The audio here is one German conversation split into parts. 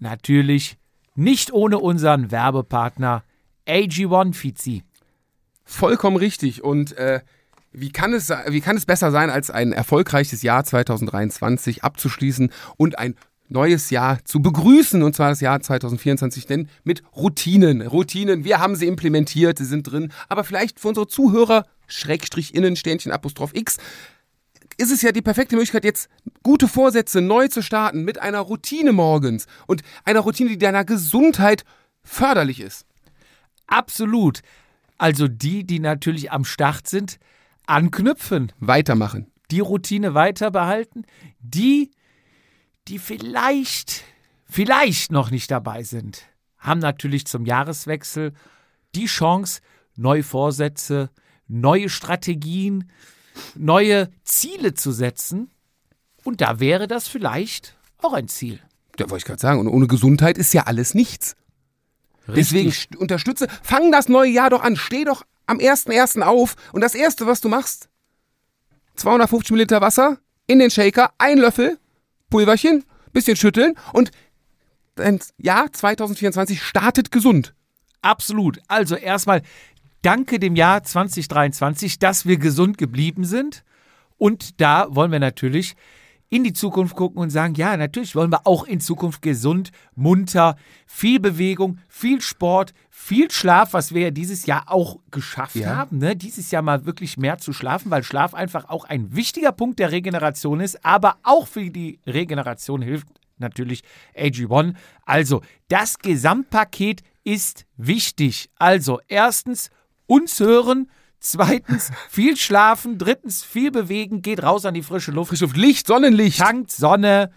natürlich nicht ohne unseren Werbepartner AG1 Fizi. Vollkommen richtig. Und äh, wie, kann es, wie kann es besser sein, als ein erfolgreiches Jahr 2023 abzuschließen und ein neues Jahr zu begrüßen, und zwar das Jahr 2024, denn mit Routinen. Routinen, wir haben sie implementiert, sie sind drin, aber vielleicht für unsere Zuhörer, Schrägstrich innen, Sternchen, Apostroph X, ist es ja die perfekte Möglichkeit, jetzt gute Vorsätze neu zu starten mit einer Routine morgens und einer Routine, die deiner Gesundheit förderlich ist. Absolut. Also die, die natürlich am Start sind, anknüpfen. Weitermachen. Die Routine weiter behalten. Die, die vielleicht, vielleicht noch nicht dabei sind, haben natürlich zum Jahreswechsel die Chance, neue Vorsätze, neue Strategien, neue Ziele zu setzen. Und da wäre das vielleicht auch ein Ziel. Da wollte ich gerade sagen, und ohne Gesundheit ist ja alles nichts. Deswegen Richtig. unterstütze, fang das neue Jahr doch an, steh doch am 1.1. auf und das Erste, was du machst, 250 Milliliter Wasser in den Shaker, ein Löffel, Pulverchen, bisschen schütteln und dein Jahr 2024 startet gesund. Absolut. Also erstmal danke dem Jahr 2023, dass wir gesund geblieben sind. Und da wollen wir natürlich in die Zukunft gucken und sagen, ja, natürlich wollen wir auch in Zukunft gesund, munter, viel Bewegung, viel Sport, viel Schlaf, was wir ja dieses Jahr auch geschafft Ja. haben. Ne? Dieses Jahr mal wirklich mehr zu schlafen, weil Schlaf einfach auch ein wichtiger Punkt der Regeneration ist, aber auch für die Regeneration hilft natürlich AG1. Also, das Gesamtpaket ist wichtig. Also, erstens, uns hören. Zweitens, viel schlafen. Drittens, viel bewegen. Geht raus an die frische Luft. Frische Luft, Licht, Sonnenlicht. Tankt Sonne.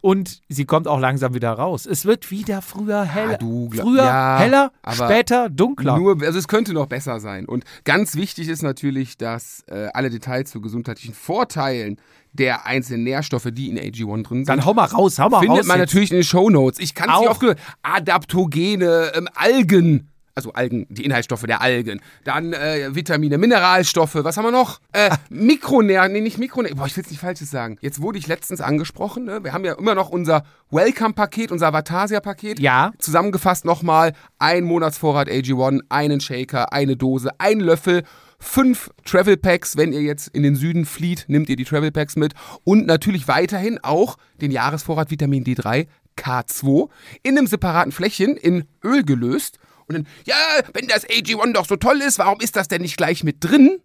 Und sie kommt auch langsam wieder raus. Es wird wieder früher heller. du gla- früher ja, heller, später dunkler. Nur, also es könnte noch besser sein. Und ganz wichtig ist natürlich, dass äh, alle Details zu gesundheitlichen Vorteilen der einzelnen Nährstoffe, die in AG1 drin sind, Dann hau mal raus, hau mal findet raus. man jetzt. natürlich in den Shownotes. Ich kann es nicht Auch. oft gehört. Adaptogene, ähm, Algen. Also Algen, die Inhaltsstoffe der Algen. Dann äh, Vitamine, Mineralstoffe. Was haben wir noch? Äh, Mikronähr, nee, nicht Mikronähr. Boah, ich will es nicht Falsches sagen. Jetzt wurde ich letztens angesprochen. Ne? Wir haben ja immer noch unser Welcome-Paket, unser Vatasia-Paket. Ja. Zusammengefasst nochmal ein Monatsvorrat AG1, einen Shaker, eine Dose, ein Löffel. Fünf Travel Packs, wenn ihr jetzt in den Süden flieht, nehmt ihr die Travel Packs mit. Und natürlich weiterhin auch den Jahresvorrat Vitamin D3 K2 in einem separaten Fläschchen in Öl gelöst. Und dann, ja, wenn das AG1 doch so toll ist, warum ist das denn nicht gleich mit drin?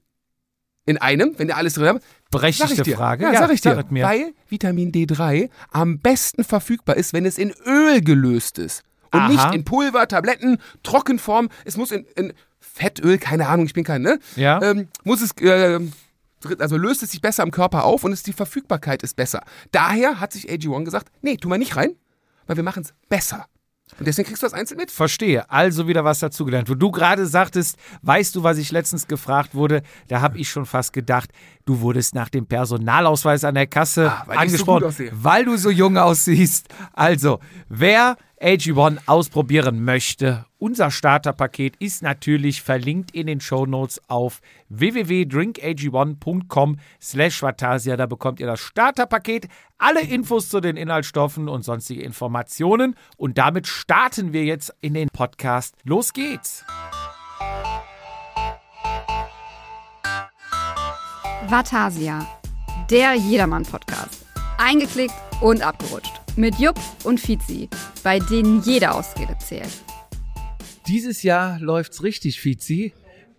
In einem, wenn ihr alles drin habt? Berechtigte. Frage. Ja, sag ich dir. mir. Weil Vitamin D3 am besten verfügbar ist, wenn es in Öl gelöst ist. Und Aha. nicht in Pulver, Tabletten, Trockenform. Es muss in, in Fettöl, keine Ahnung, ich bin kein, ne? Ja. Ähm, muss es, äh, also löst es sich besser im Körper auf und es, die Verfügbarkeit ist besser. Daher hat sich AG1 gesagt, nee, tu mal nicht rein, weil wir machen es besser. Und deswegen kriegst du das einzeln mit. Verstehe. Also wieder was dazugelernt. Wo du gerade sagtest, weißt du, was ich letztens gefragt wurde, da habe ich schon fast gedacht, du wurdest nach dem Personalausweis an der Kasse Ah, weil so angesprochen, aussehe. weil du so jung aussiehst. Also, wer AG1 ausprobieren möchte, unser Starterpaket ist natürlich verlinkt in den Shownotes auf www.drinkag1.com slash Vatasia. Da bekommt ihr das Starterpaket, alle Infos zu den Inhaltsstoffen und sonstige Informationen. Und damit starten wir jetzt in den Podcast. Los geht's! Vatasia, der Jedermann-Podcast. Eingeklickt und abgerutscht. Mit Jupp und Fizi, bei denen jede Ausrede zählt. Dieses Jahr läuft's richtig, Fizi.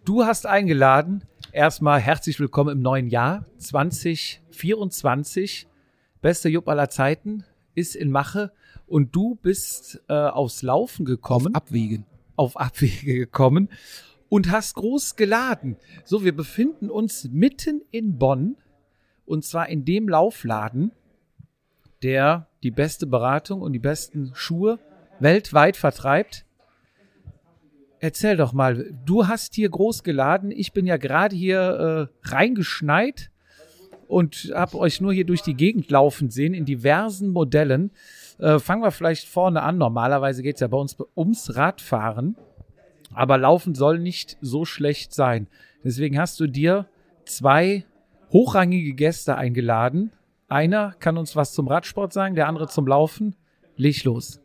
Du hast eingeladen. Erstmal herzlich willkommen im neuen Jahr 2024. Bester Jupp aller Zeiten ist in Mache und du bist äh, aufs Laufen gekommen, Abwägen. auf Abwege gekommen und hast groß geladen. So, wir befinden uns mitten in Bonn und zwar in dem Laufladen, der die beste Beratung und die besten Schuhe weltweit vertreibt. Erzähl doch mal, du hast hier groß geladen. Ich bin ja gerade hier äh, reingeschneit und habe euch nur hier durch die Gegend laufen sehen in diversen Modellen. Äh, fangen wir vielleicht vorne an. Normalerweise geht es ja bei uns ums Radfahren. Aber Laufen soll nicht so schlecht sein. Deswegen hast du dir zwei hochrangige Gäste eingeladen. Einer kann uns was zum Radsport sagen, der andere zum Laufen. Leg los.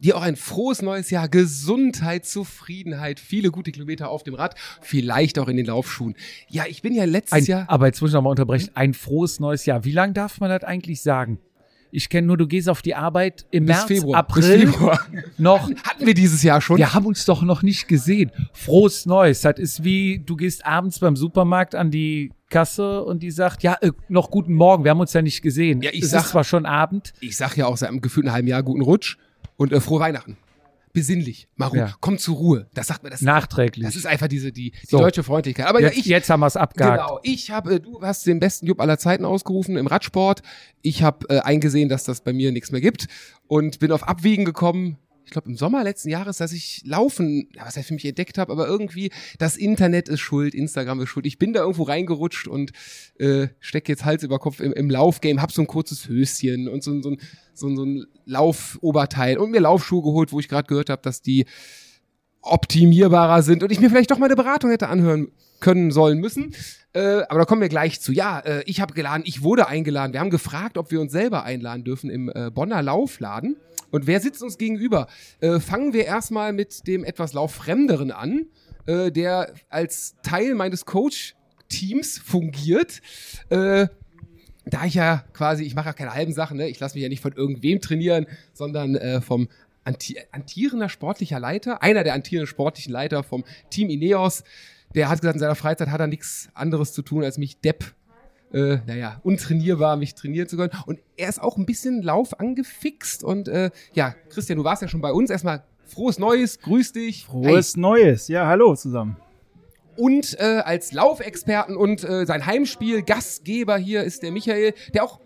Dir auch ein frohes neues Jahr, Gesundheit, Zufriedenheit, viele gute Kilometer auf dem Rad, vielleicht auch in den Laufschuhen. Ja, ich bin ja letztes Ein, Jahr. aber jetzt muss ich noch mal unterbrechen. Ein frohes neues Jahr. Wie lange darf man das eigentlich sagen? Ich kenne nur, du gehst auf die Arbeit im Bis März, Februar. Bis April Februar. noch. Hatten wir dieses Jahr schon? Wir haben uns doch noch nicht gesehen. Frohes Neues. Das ist wie, du gehst abends beim Supermarkt an die Kasse und die sagt, ja, äh, noch guten Morgen, wir haben uns ja nicht gesehen. Ja, ich es sag- ist zwar schon Abend. Ich sag ja auch seit einem gefühlten halben Jahr guten Rutsch und äh, frohe Weihnachten. Besinnlich. Maru, Ja. komm zur Ruhe. Das sagt mir das. Nachträglich. Das ist einfach diese, die, die So. deutsche Freundlichkeit. Aber jetzt, ja, ich, jetzt haben wir es abgehakt. Genau, ich habe, äh, du hast den besten Jupp aller Zeiten ausgerufen im Radsport. Ich habe äh, eingesehen, dass das bei mir nichts mehr gibt und bin auf Abwiegen gekommen. Ich glaube im Sommer letzten Jahres, dass ich Laufen, was ich für mich entdeckt habe, aber irgendwie das Internet ist schuld, Instagram ist schuld. Ich bin da irgendwo reingerutscht und äh, stecke jetzt Hals über Kopf im, im Laufgame, hab so ein kurzes Höschen und so, ein- so, ein, so, ein- so ein Laufoberteil und mir Laufschuhe geholt, wo ich gerade gehört habe, dass die optimierbarer sind und ich mir vielleicht doch mal eine Beratung hätte anhören können sollen müssen. Äh, aber da kommen wir gleich zu. Ja, äh, ich habe geladen, ich wurde eingeladen. Wir haben gefragt, ob wir uns selber einladen dürfen im äh, Bonner Laufladen. Und wer sitzt uns gegenüber? Äh, fangen wir erstmal mit dem etwas Lauffremderen an, äh, der als Teil meines Coach-Teams fungiert. Äh, da ich ja quasi, ich mache ja keine halben Sachen, ne? ich lasse mich ja nicht von irgendwem trainieren, sondern äh, vom anti antierender sportlicher Leiter, einer der antierenden sportlichen Leiter vom Team Ineos, der hat gesagt, in seiner Freizeit hat er nichts anderes zu tun, als mich Depp, äh, naja, untrainierbar, mich trainieren zu können. Und er ist auch ein bisschen Lauf angefixt. Und äh, ja, Christian, du warst ja schon bei uns. Erstmal frohes Neues, grüß dich. Frohes Neues. Ja, hallo zusammen. Und äh, als Laufexperten und äh, sein Heimspiel Gastgeber hier ist der Michael, der auch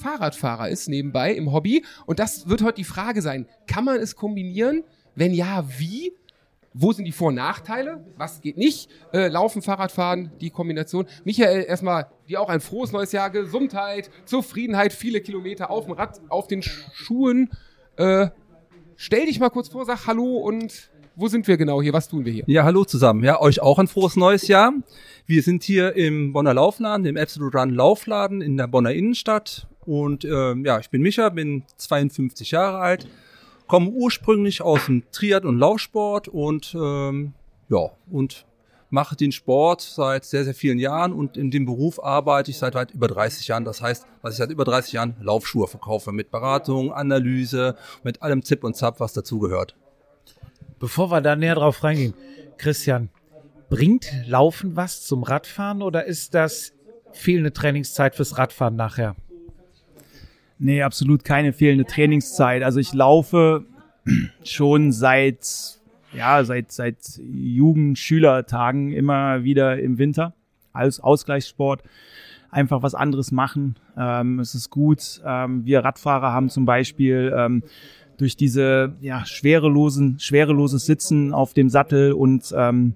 Fahrradfahrer ist nebenbei im Hobby. Und das wird heute die Frage sein, kann man es kombinieren? Wenn ja, wie? Wo sind die Vor- und Nachteile? Was geht nicht? Äh, Laufen, Fahrradfahren, die Kombination. Michael, erstmal dir auch ein frohes neues Jahr. Gesundheit, Zufriedenheit, viele Kilometer auf dem Rad, auf den Schuhen. Äh, stell dich mal kurz vor, sag Hallo und wo sind wir genau hier? Was tun wir hier? Ja, hallo zusammen. Ja, euch auch ein frohes neues Jahr. Wir sind hier im Bonner Laufladen, dem Absolute Run Laufladen in der Bonner Innenstadt. Und ähm, ja, ich bin Micha, bin 52 Jahre alt, komme ursprünglich aus dem Triad- und Laufsport und ähm, ja, und mache den Sport seit sehr, sehr vielen Jahren und in dem Beruf arbeite ich seit weit über 30 Jahren. Das heißt, dass ich seit über 30 Jahren Laufschuhe verkaufe mit Beratung, Analyse, mit allem Zip und Zap, was dazugehört. Bevor wir da näher drauf reingehen, Christian, bringt Laufen was zum Radfahren oder ist das fehlende Trainingszeit fürs Radfahren nachher? Nee, absolut keine fehlende Trainingszeit. Also ich laufe schon seit, ja, seit, seit Jugend-Schülertagen immer wieder im Winter als Ausgleichssport. Einfach was anderes machen. Ähm, es ist gut. Ähm, wir Radfahrer haben zum Beispiel ähm, durch diese ja, schwerelosen, schwereloses Sitzen auf dem Sattel und ähm,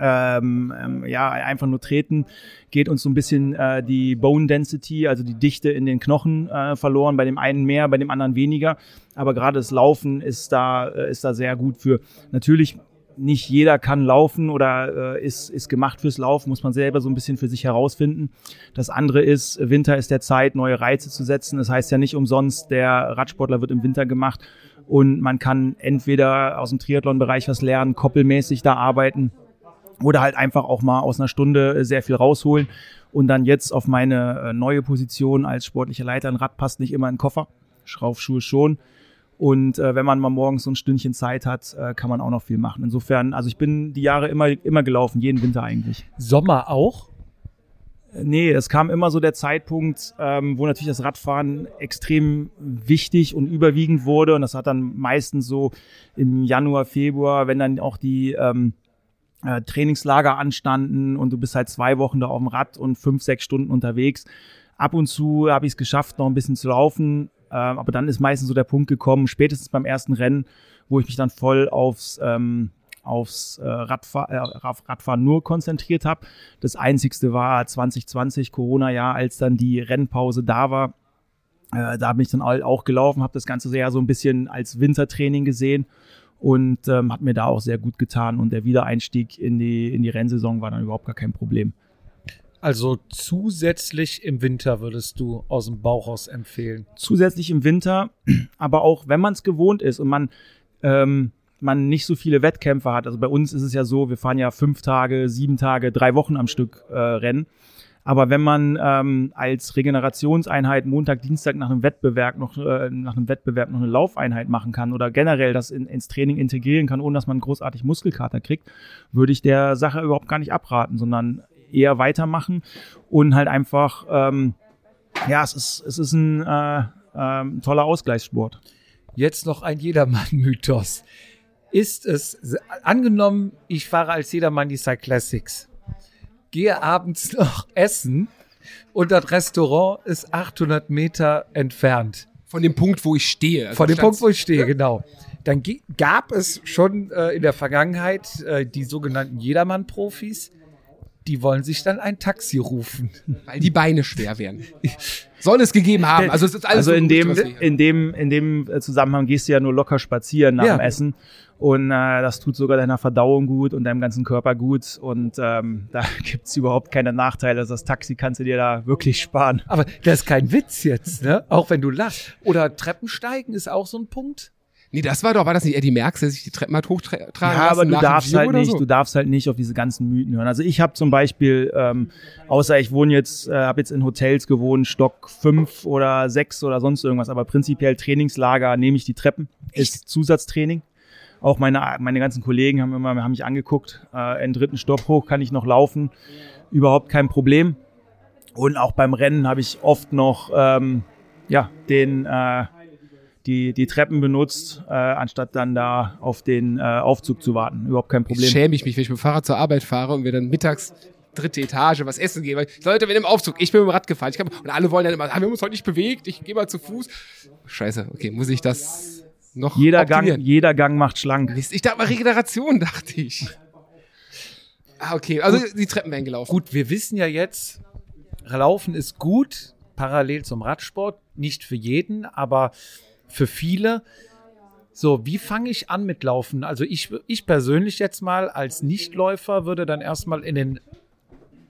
ähm, ähm, ja, einfach nur treten, geht uns so ein bisschen äh, die Bone Density, also die Dichte in den Knochen äh, verloren. Bei dem einen mehr, bei dem anderen weniger. Aber gerade das Laufen ist da, äh, ist da sehr gut für. Natürlich nicht jeder kann laufen oder äh, ist, ist gemacht fürs Laufen, muss man selber so ein bisschen für sich herausfinden. Das andere ist, Winter ist der Zeit, neue Reize zu setzen. Das heißt ja nicht umsonst, der Radsportler wird im Winter gemacht und man kann entweder aus dem Triathlon-Bereich was lernen, koppelmäßig da arbeiten oder halt einfach auch mal aus einer Stunde äh, sehr viel rausholen und dann jetzt auf meine äh, neue Position als sportlicher Leiter. Ein Rad passt nicht immer in den Koffer, Schraufschuhe schon. Und äh, wenn man mal morgens so ein Stündchen Zeit hat, äh, kann man auch noch viel machen. Insofern, also ich bin die Jahre immer, immer gelaufen, jeden Winter eigentlich. Sommer auch? Äh, Nee, es kam immer so der Zeitpunkt, ähm, wo natürlich das Radfahren extrem wichtig und überwiegend wurde. Und das hat dann meistens so im Januar, Februar, wenn dann auch die ähm, äh, Trainingslager anstanden und du bist halt zwei Wochen da auf dem Rad und fünf, sechs Stunden unterwegs. Ab und zu habe ich es geschafft, noch ein bisschen zu laufen. Ähm, aber dann ist meistens so der Punkt gekommen, spätestens beim ersten Rennen, wo ich mich dann voll aufs, ähm, aufs äh, Radfahr äh, Rad- Radfahren nur konzentriert habe. Das einzigste war 2020, Corona-Jahr, als dann die Rennpause da war. Äh, da bin ich dann auch gelaufen, habe das Ganze ja so ein bisschen als Wintertraining gesehen und ähm, hat mir da auch sehr gut getan. Und der Wiedereinstieg in die, in die Rennsaison war dann überhaupt gar kein Problem. Also zusätzlich im Winter würdest du aus dem Bauch raus empfehlen. Zusätzlich im Winter, aber auch wenn man es gewohnt ist und man, ähm, man nicht so viele Wettkämpfe hat. Also bei uns ist es ja so, wir fahren ja fünf Tage, sieben Tage, drei Wochen am Stück äh, Rennen. Aber wenn man ähm, als Regenerationseinheit Montag, Dienstag nach einem Wettbewerb noch äh, nach einem Wettbewerb noch eine Laufeinheit machen kann oder generell das in, ins Training integrieren kann, ohne dass man großartig Muskelkater kriegt, würde ich der Sache überhaupt gar nicht abraten, sondern eher weitermachen und halt einfach ähm, ja, es ist es ist ein äh, ähm, toller Ausgleichssport. Jetzt noch ein Jedermann-Mythos. Ist es, angenommen, ich fahre als Jedermann die Cyclassics, gehe abends noch essen und das Restaurant ist 800 Meter entfernt. Von dem Punkt, wo ich stehe. Also Von dem Punkt, wo ich stehe, genau. Dann gab es schon äh, in der Vergangenheit äh, die sogenannten Jedermann-Profis, die wollen sich dann ein Taxi rufen. Weil die Beine schwer werden. Soll es gegeben haben. Also es ist alles Also so in gut, dem, in dem, in dem äh, Zusammenhang gehst du ja nur locker spazieren nach Ja. dem Essen. Und äh, das tut sogar deiner Verdauung gut und deinem ganzen Körper gut. Und ähm, da gibt's überhaupt keine Nachteile. Also das Taxi kannst du dir da wirklich sparen. Aber das ist kein Witz jetzt, ne? Auch wenn du lachst. Oder Treppensteigen ist auch so ein Punkt. Nee, das war doch, war das nicht Eddie Merckx, der sich die Treppen hat hochtragen Ja, aber du darfst halt nicht, So? du darfst halt nicht auf diese ganzen Mythen hören. Also ich habe zum Beispiel, ähm, außer ich wohne jetzt, äh, habe jetzt in Hotels gewohnt, Stock fünf oder sechs oder sonst irgendwas, aber prinzipiell Trainingslager nehme ich die Treppen, ist Zusatztraining. Auch meine, meine ganzen Kollegen haben immer, haben mich angeguckt, äh, in dritten Stock hoch kann ich noch laufen, überhaupt kein Problem. Und auch beim Rennen habe ich oft noch ähm, ja, den, äh, die, die Treppen benutzt, äh, anstatt dann da auf den äh, Aufzug zu warten. Überhaupt kein Problem. schäme ich mich, wenn ich mit dem Fahrrad zur Arbeit fahre und wir dann mittags dritte Etage was essen gehen. Leute, wenn im Aufzug, ich bin mit dem Rad gefahren. Ich hab, und alle wollen dann immer, ah, wir haben uns heute nicht bewegt, ich gehe mal zu Fuß. Scheiße, okay, muss ich das noch Jeder Gang, jeder Gang macht schlank. Mist, Ich dachte mal Regeneration, dachte ich. Ah, okay, also die Treppen werden gelaufen. Gut, wir wissen ja jetzt, Laufen ist gut, parallel zum Radsport. Nicht für jeden, aber für viele. So, wie fange ich an mit Laufen? Also ich, ich persönlich jetzt mal als Nichtläufer würde dann erstmal in den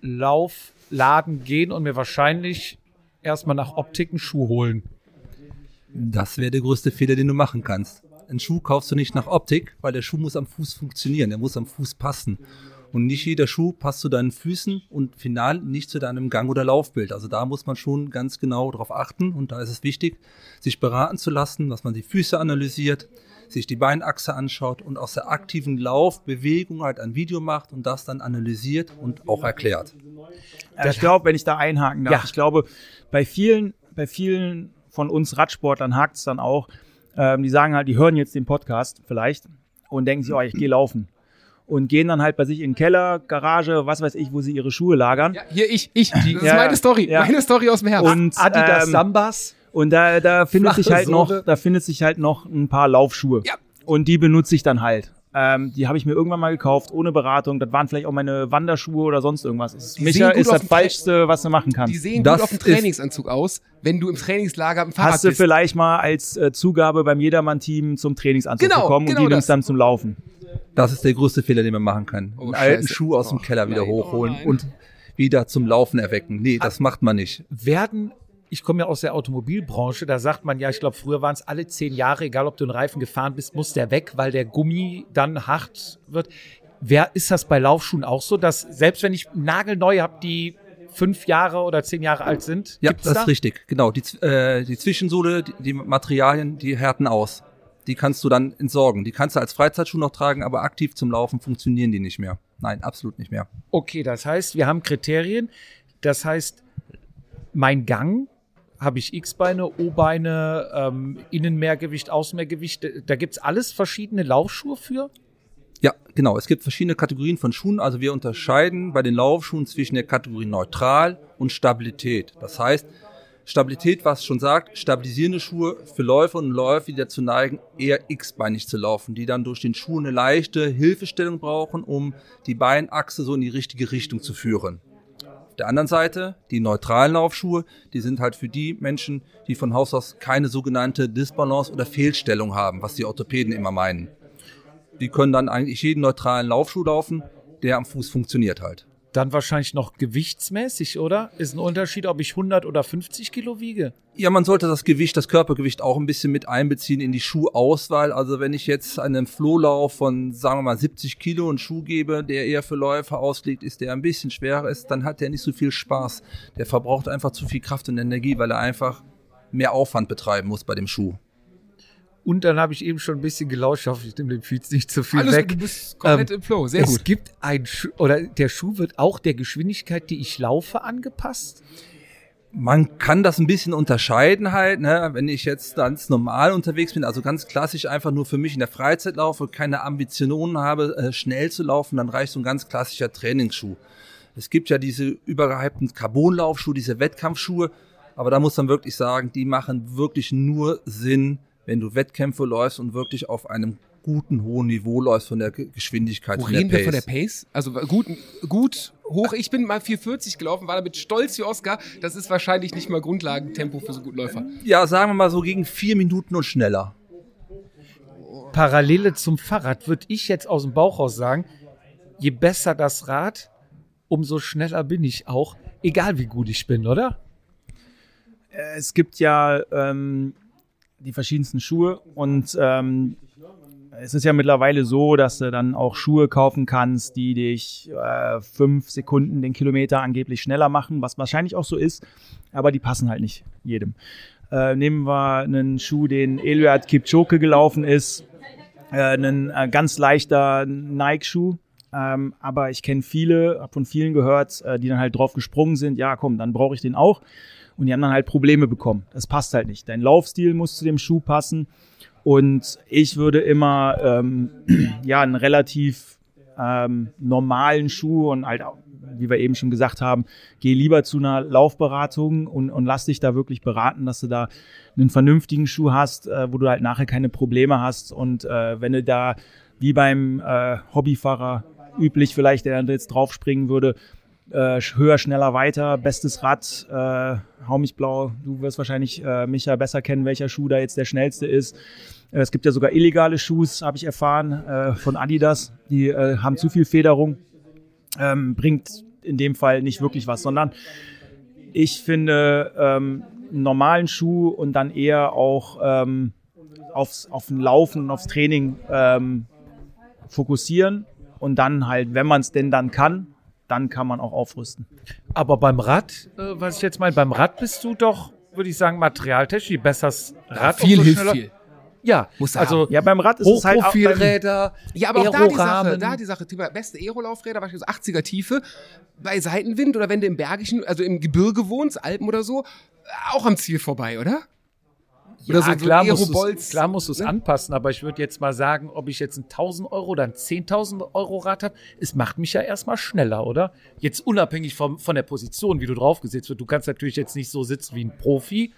Laufladen gehen und mir wahrscheinlich erstmal nach Optik einen Schuh holen. Das wäre der größte Fehler, den du machen kannst. Einen Schuh kaufst du nicht nach Optik, weil der Schuh muss am Fuß funktionieren, der muss am Fuß passen. Und nicht jeder Schuh passt zu deinen Füßen und final nicht zu deinem Gang- oder Laufbild. Also da muss man schon ganz genau drauf achten und da ist es wichtig, sich beraten zu lassen, dass man die Füße analysiert, sich die Beinachse anschaut und aus der aktiven Laufbewegung halt ein Video macht und das dann analysiert und auch erklärt. Ich glaube, wenn ich da einhaken darf, Ja. ich glaube, bei vielen, bei vielen von uns Radsportlern hakt es dann auch. Ähm, die sagen halt, die hören jetzt den Podcast vielleicht und denken sich, oh, ich gehe laufen. Und gehen dann halt bei sich in den Keller, Garage, was weiß ich, wo sie ihre Schuhe lagern. Ja, hier ich, ich. Das ist Ja, meine Story. ja. Meine Story aus dem Herbst. Und, Adidas ähm, Sambas. Und da, da findet Flache sich halt noch, Sohle. da findet sich halt noch ein paar Laufschuhe. Ja. Und die benutze ich dann halt. Ähm, die habe ich mir irgendwann mal gekauft, ohne Beratung. Das waren vielleicht auch meine Wanderschuhe oder sonst irgendwas. Das ist, Die Micha ist das Falschste, was du machen kannst. die sehen Das gut auf dem Trainingsanzug aus, wenn du im Trainingslager im Fahrrad Hast du bist. vielleicht mal als äh, Zugabe beim Jedermann-Team zum Trainingsanzug Genau, bekommen genau und die nimmst dann zum Laufen. Das ist der größte Fehler, den man machen kann. Oh, Einen alten Scheiße. Schuh aus dem Oh, Keller wieder nein, hochholen oh und wieder zum Laufen erwecken. Nee, das macht man nicht. werden, ich komme ja aus der Automobilbranche, da sagt man ja, ich glaube, früher waren es alle zehn Jahre, egal ob du einen Reifen gefahren bist, muss der weg, weil der Gummi dann hart wird. Wer ist das bei Laufschuhen auch so, dass selbst wenn ich nagelneu habe, die fünf Jahre oder zehn Jahre alt sind, Ja, das da? ist richtig. Genau. Die, äh, die Zwischensohle, die, die Materialien, die härten aus. Die kannst du dann entsorgen. Die kannst du als Freizeitschuh noch tragen, aber aktiv zum Laufen funktionieren die nicht mehr. Nein, absolut nicht mehr. Okay, das heißt, wir haben Kriterien. Das heißt, mein Gang habe ich X-Beine, O-Beine, ähm, Innenmehrgewicht, Außenmehrgewicht. Da gibt's alles verschiedene Laufschuhe für. Ja, genau. Es gibt verschiedene Kategorien von Schuhen. Also wir unterscheiden bei den Laufschuhen zwischen der Kategorie Neutral und Stabilität. Das heißt, Stabilität, was schon sagt, stabilisierende Schuhe für Läufer und Läufer, die dazu neigen, eher x-beinig zu laufen, die dann durch den Schuh eine leichte Hilfestellung brauchen, um die Beinachse so in die richtige Richtung zu führen. Auf der anderen Seite, die neutralen Laufschuhe, die sind halt für die Menschen, die von Haus aus keine sogenannte Disbalance oder Fehlstellung haben, was die Orthopäden immer meinen. Die können dann eigentlich jeden neutralen Laufschuh laufen, der am Fuß funktioniert halt. Dann wahrscheinlich noch gewichtsmäßig, oder? Ist ein Unterschied, ob ich 100 oder 50 Kilo wiege? Ja, man sollte das Gewicht, das Körpergewicht auch ein bisschen mit einbeziehen in die Schuhauswahl. Also wenn ich jetzt einen Flohlauf von, sagen wir mal, 70 Kilo einen Schuh gebe, der eher für Läufer ausliegt, ist, der ein bisschen schwerer ist, dann hat der nicht so viel Spaß. Der verbraucht einfach zu viel Kraft und Energie, weil er einfach mehr Aufwand betreiben muss bei dem Schuh. Und dann habe ich eben schon ein bisschen gelauscht, ich hoffe, ich nehme den Feeds nicht zu viel Alles weg. gut, du bist komplett Ähm, im Flow. Sehr es gut. gibt ein Schuh, oder der Schuh wird auch der Geschwindigkeit, die ich laufe, angepasst. Man kann das ein bisschen unterscheiden halt, ne? wenn ich jetzt ganz normal unterwegs bin, also ganz klassisch einfach nur für mich in der Freizeit laufe, keine Ambitionen habe, äh, schnell zu laufen, dann reicht so ein ganz klassischer Trainingsschuh. Es gibt ja diese übergehypten Carbonlaufschuhe, diese Wettkampfschuhe, aber da muss man wirklich sagen, die machen wirklich nur Sinn, wenn du Wettkämpfe läufst und wirklich auf einem guten, hohen Niveau läufst von der Ge- Geschwindigkeit. Wo von der reden wir von Pace. der Pace? Also gut, gut hoch. Ich bin mal 440 gelaufen, war damit stolz wie Oscar. Das ist wahrscheinlich nicht mal Grundlagentempo für so guten Läufer. Ja, sagen wir mal so gegen vier Minuten und schneller. Parallele zum Fahrrad würde ich jetzt aus dem Bauch raus sagen, je besser das Rad, umso schneller bin ich auch, egal wie gut ich bin, oder? es gibt ja ähm, die verschiedensten Schuhe und ähm, es ist ja mittlerweile so, dass du dann auch Schuhe kaufen kannst, die dich äh, fünf Sekunden den Kilometer angeblich schneller machen, was wahrscheinlich auch so ist, aber die passen halt nicht jedem. Äh, nehmen wir einen Schuh, den Eliud Kipchoge gelaufen ist, äh, einen äh, ganz leichter Nike-Schuh. Ähm, aber ich kenne viele, habe von vielen gehört, äh, die dann halt drauf gesprungen sind, ja komm, dann brauche ich den auch. Und die haben dann halt Probleme bekommen. Das passt halt nicht. Dein Laufstil muss zu dem Schuh passen. Und ich würde immer ähm, ja einen relativ ähm, normalen Schuh und halt, wie wir eben schon gesagt haben, geh lieber zu einer Laufberatung und, und lass dich da wirklich beraten, dass du da einen vernünftigen Schuh hast, äh, wo du halt nachher keine Probleme hast. Und äh, wenn du da wie beim äh, Hobbyfahrer üblich vielleicht, der dann jetzt draufspringen würde, äh, höher, schneller, weiter, bestes Rad, äh, hau mich blau. Du wirst wahrscheinlich, äh, Micha, besser kennen, welcher Schuh da jetzt der schnellste ist. Äh, es gibt ja sogar illegale Schuhs, habe ich erfahren, äh, von Adidas. Die äh, haben zu viel Federung. Ähm, bringt in dem Fall nicht wirklich was, sondern ich finde ähm, einen normalen Schuh und dann eher auch ähm, aufs, auf den Laufen und aufs Training ähm, fokussieren und dann halt, wenn man es denn dann kann, dann kann man auch aufrüsten. Aber beim Rad, äh, was ich jetzt meine, beim Rad bist du doch, würde ich sagen, materialtechnisch, je besser das Rad viel umso hilft viel. Ja, Musst du also Ja, beim Rad ist es halt auch beim, Hochprofilräder, Ja, aber auch da die Sache, da die Sache, Thema beste Aerolaufräder, beispielsweise 80er Tiefe, bei Seitenwind oder wenn du im Bergischen, also im Gebirge wohnst, Alpen oder so, auch am Ziel vorbei, oder? Ja, Oder so- so klar, musst Aerobolz, du's, klar musst du es ne? anpassen, aber ich würde jetzt mal sagen, ob ich jetzt ein 1000 Euro oder ein 10.000 Euro Rad habe, es macht mich ja erstmal schneller, oder? Jetzt unabhängig vom, von der Position, wie du draufgesetzt wird. Du kannst natürlich jetzt nicht so sitzen wie ein Profi,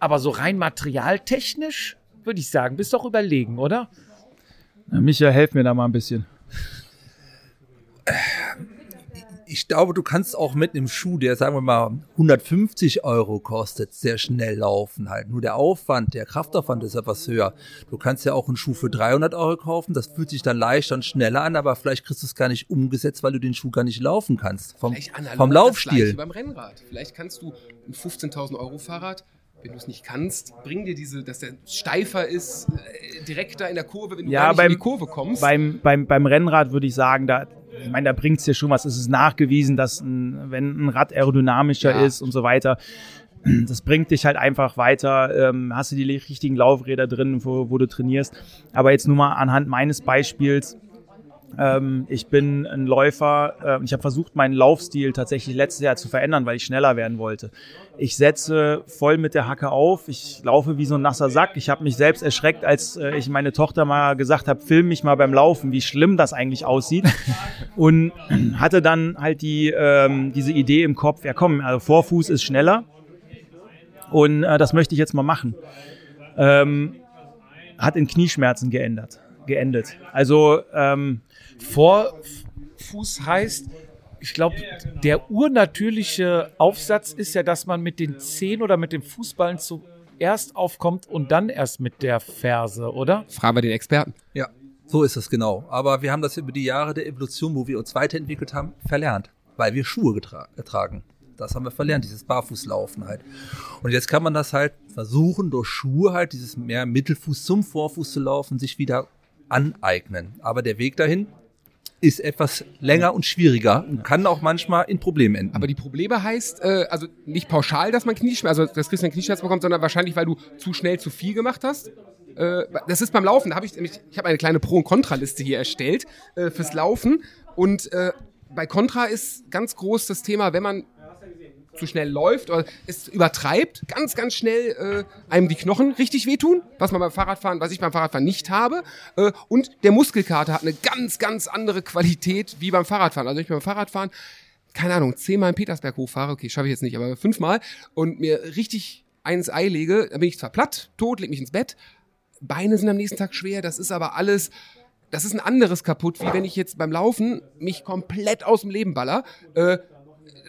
aber so rein materialtechnisch würde ich sagen, bist doch überlegen, oder? Ja, Micha, helf mir da mal ein bisschen. Ich glaube, du kannst auch mit einem Schuh, der sagen wir mal 150 Euro kostet, sehr schnell laufen halt. Nur der Aufwand, der Kraftaufwand ist etwas höher. Du kannst ja auch einen Schuh für 300 Euro kaufen, das fühlt sich dann leichter und schneller an, aber vielleicht kriegst du es gar nicht umgesetzt, weil du den Schuh gar nicht laufen kannst. Vom, vom Laufstil. beim Rennrad. Vielleicht kannst du ein 15.000 Euro Fahrrad, wenn du es nicht kannst, bring dir diese, dass der steifer ist, äh, direkter in der Kurve, wenn du Ja, gar nicht beim- in die Kurve kommst. Beim, beim, beim Rennrad würde ich sagen, da, ich meine, da bringt es dir schon was. Es ist nachgewiesen, dass ein, wenn ein Rad aerodynamischer Ja. ist und so weiter, das bringt dich halt einfach weiter. Ähm, hast du die richtigen Laufräder drin, wo, wo du trainierst. Aber jetzt nur mal anhand meines Beispiels. Ähm, ich bin ein Läufer äh, ich habe versucht, meinen Laufstil tatsächlich letztes Jahr zu verändern, weil ich schneller werden wollte. Ich setze voll mit der Hacke auf. Ich laufe wie so ein nasser Sack. Ich habe mich selbst erschreckt, als äh, ich meine Tochter mal gesagt habe, film mich mal beim Laufen, wie schlimm das eigentlich aussieht. und hatte dann halt die, ähm, diese Idee im Kopf, ja komm, also Vorfuß ist schneller. Und äh, das möchte ich jetzt mal machen. Ähm, hat in Knieschmerzen geändert, geendet. Also ähm, Vorfuß heißt, ich glaube, der urnatürliche Aufsatz ist ja, dass man mit den Zehen oder mit dem Fußballen zuerst aufkommt und dann erst mit der Ferse, oder? Fragen wir den Experten. Ja, so ist es genau. Aber wir haben das über die Jahre der Evolution, wo wir uns weiterentwickelt haben, verlernt. weil wir Schuhe getra tragen. Das haben wir verlernt, dieses Barfußlaufen halt. Und jetzt kann man das halt versuchen, durch Schuhe halt dieses mehr Mittelfuß zum Vorfuß zu laufen, sich wieder aneignen. Aber der Weg dahin ist etwas länger und schwieriger und kann auch manchmal in Problemen enden. Aber die Probleme heißt, äh, also nicht pauschal, dass man Knieschmerzen, also dass Christian Knieschmerzen bekommt, sondern wahrscheinlich, weil du zu schnell zu viel gemacht hast. Äh, das ist beim Laufen, da habe ich nämlich, ich habe eine kleine Pro- und Kontraliste hier erstellt äh, fürs Laufen. Und äh, bei Contra ist ganz groß das Thema, wenn man zu schnell läuft oder es übertreibt, ganz, ganz schnell äh, einem die Knochen richtig wehtun, was man beim Fahrradfahren, was ich beim Fahrradfahren nicht habe. Äh, und der Muskelkater hat eine ganz, ganz andere Qualität wie beim Fahrradfahren. Also wenn ich beim Fahrradfahren, keine Ahnung, zehnmal in Petersberg hochfahre, okay, schaffe ich jetzt nicht, aber fünfmal und mir richtig eins Ei lege, dann bin ich zwar platt, tot, leg mich ins Bett, Beine sind am nächsten Tag schwer, das ist aber alles, das ist ein anderes kaputt, wie wenn ich jetzt beim Laufen mich komplett aus dem Leben baller. Äh,